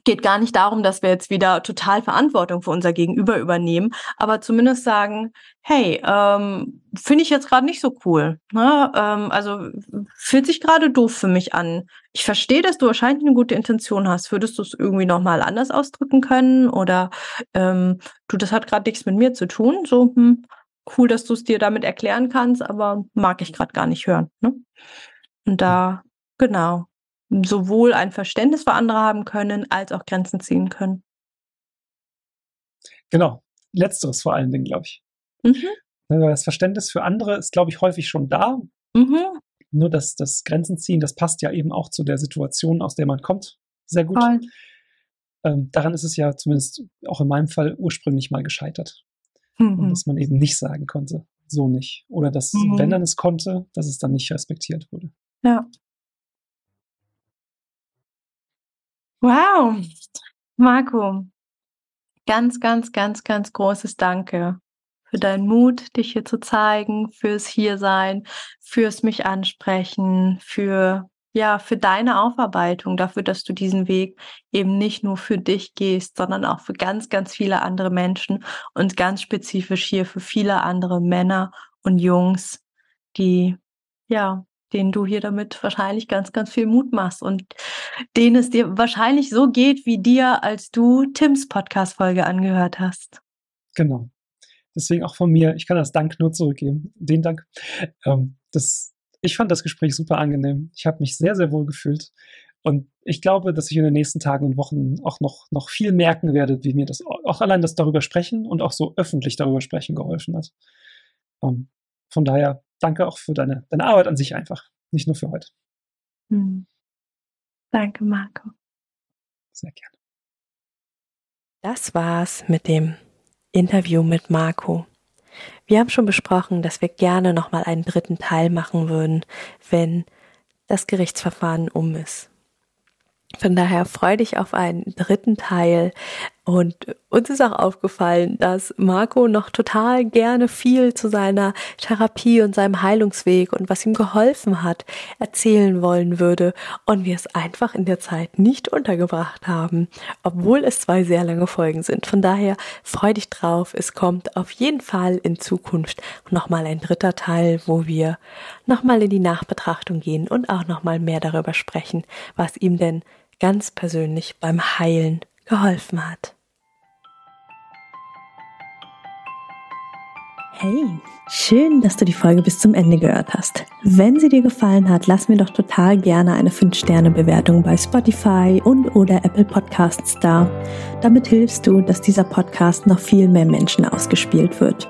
geht gar nicht darum, dass wir jetzt wieder total Verantwortung für unser Gegenüber übernehmen, aber zumindest sagen, hey, ähm, finde ich jetzt gerade nicht so cool. Ne? Ähm, also fühlt sich gerade doof für mich an. Ich verstehe, dass du wahrscheinlich eine gute Intention hast. Würdest du es irgendwie nochmal anders ausdrücken können? Oder ähm, du, das hat gerade nichts mit mir zu tun. So, hm, cool, dass du es dir damit erklären kannst, aber mag ich gerade gar nicht hören. Ne? Und da, genau, sowohl ein Verständnis für andere haben können, als auch Grenzen ziehen können. Genau, letzteres vor allen Dingen, glaube ich. Mhm. Das Verständnis für andere ist, glaube ich, häufig schon da. Mhm. Nur das, das Grenzen ziehen, das passt ja eben auch zu der Situation, aus der man kommt, sehr gut. ähm, daran ist es ja zumindest auch in meinem Fall ursprünglich mal gescheitert. Mhm. Und dass man eben nicht sagen konnte, so nicht. Oder dass, mhm. wenn dann es konnte, dass es dann nicht respektiert wurde. Ja. Wow, Marco, ganz, ganz, ganz, ganz großes Danke für deinen Mut, dich hier zu zeigen, fürs Hiersein, fürs mich ansprechen, für ja, für deine Aufarbeitung, dafür, dass du diesen Weg eben nicht nur für dich gehst, sondern auch für ganz, ganz viele andere Menschen und ganz spezifisch hier für viele andere Männer und Jungs, die, ja, denen du hier damit wahrscheinlich ganz, ganz viel Mut machst und denen es dir wahrscheinlich so geht wie dir, als du Tims Podcast-Folge angehört hast. Genau. Deswegen auch von mir, ich kann das Dank nur zurückgeben. Den Dank. Ähm, das ich fand das Gespräch super angenehm. Ich habe mich sehr, sehr wohl gefühlt. Und ich glaube, dass ich in den nächsten Tagen und Wochen auch noch, noch viel merken werde, wie mir das auch allein das darüber sprechen und auch so öffentlich darüber sprechen geholfen hat. Ähm, von daher danke auch für deine, deine Arbeit an sich einfach, nicht nur für heute. Hm. Danke, Marco. Sehr gerne. Das war's mit dem Interview mit Marco. Wir haben schon besprochen, dass wir gerne nochmal einen dritten Teil machen würden, wenn das Gerichtsverfahren um ist. Von daher freue dich auf einen dritten Teil. Und uns ist auch aufgefallen, dass Marco noch total gerne viel zu seiner Therapie und seinem Heilungsweg und was ihm geholfen hat, erzählen wollen würde und wir es einfach in der Zeit nicht untergebracht haben, obwohl es zwei sehr lange Folgen sind. Von daher freu dich drauf. Es kommt auf jeden Fall in Zukunft nochmal ein dritter Teil, wo wir nochmal in die Nachbetrachtung gehen und auch nochmal mehr darüber sprechen, was ihm denn ganz persönlich beim Heilen geholfen hat. Hey, schön, dass du die Folge bis zum Ende gehört hast. Wenn sie dir gefallen hat, lass mir doch total gerne eine 5-Sterne-Bewertung bei Spotify und oder Apple Podcasts da. Damit hilfst du, dass dieser Podcast noch viel mehr Menschen ausgespielt wird.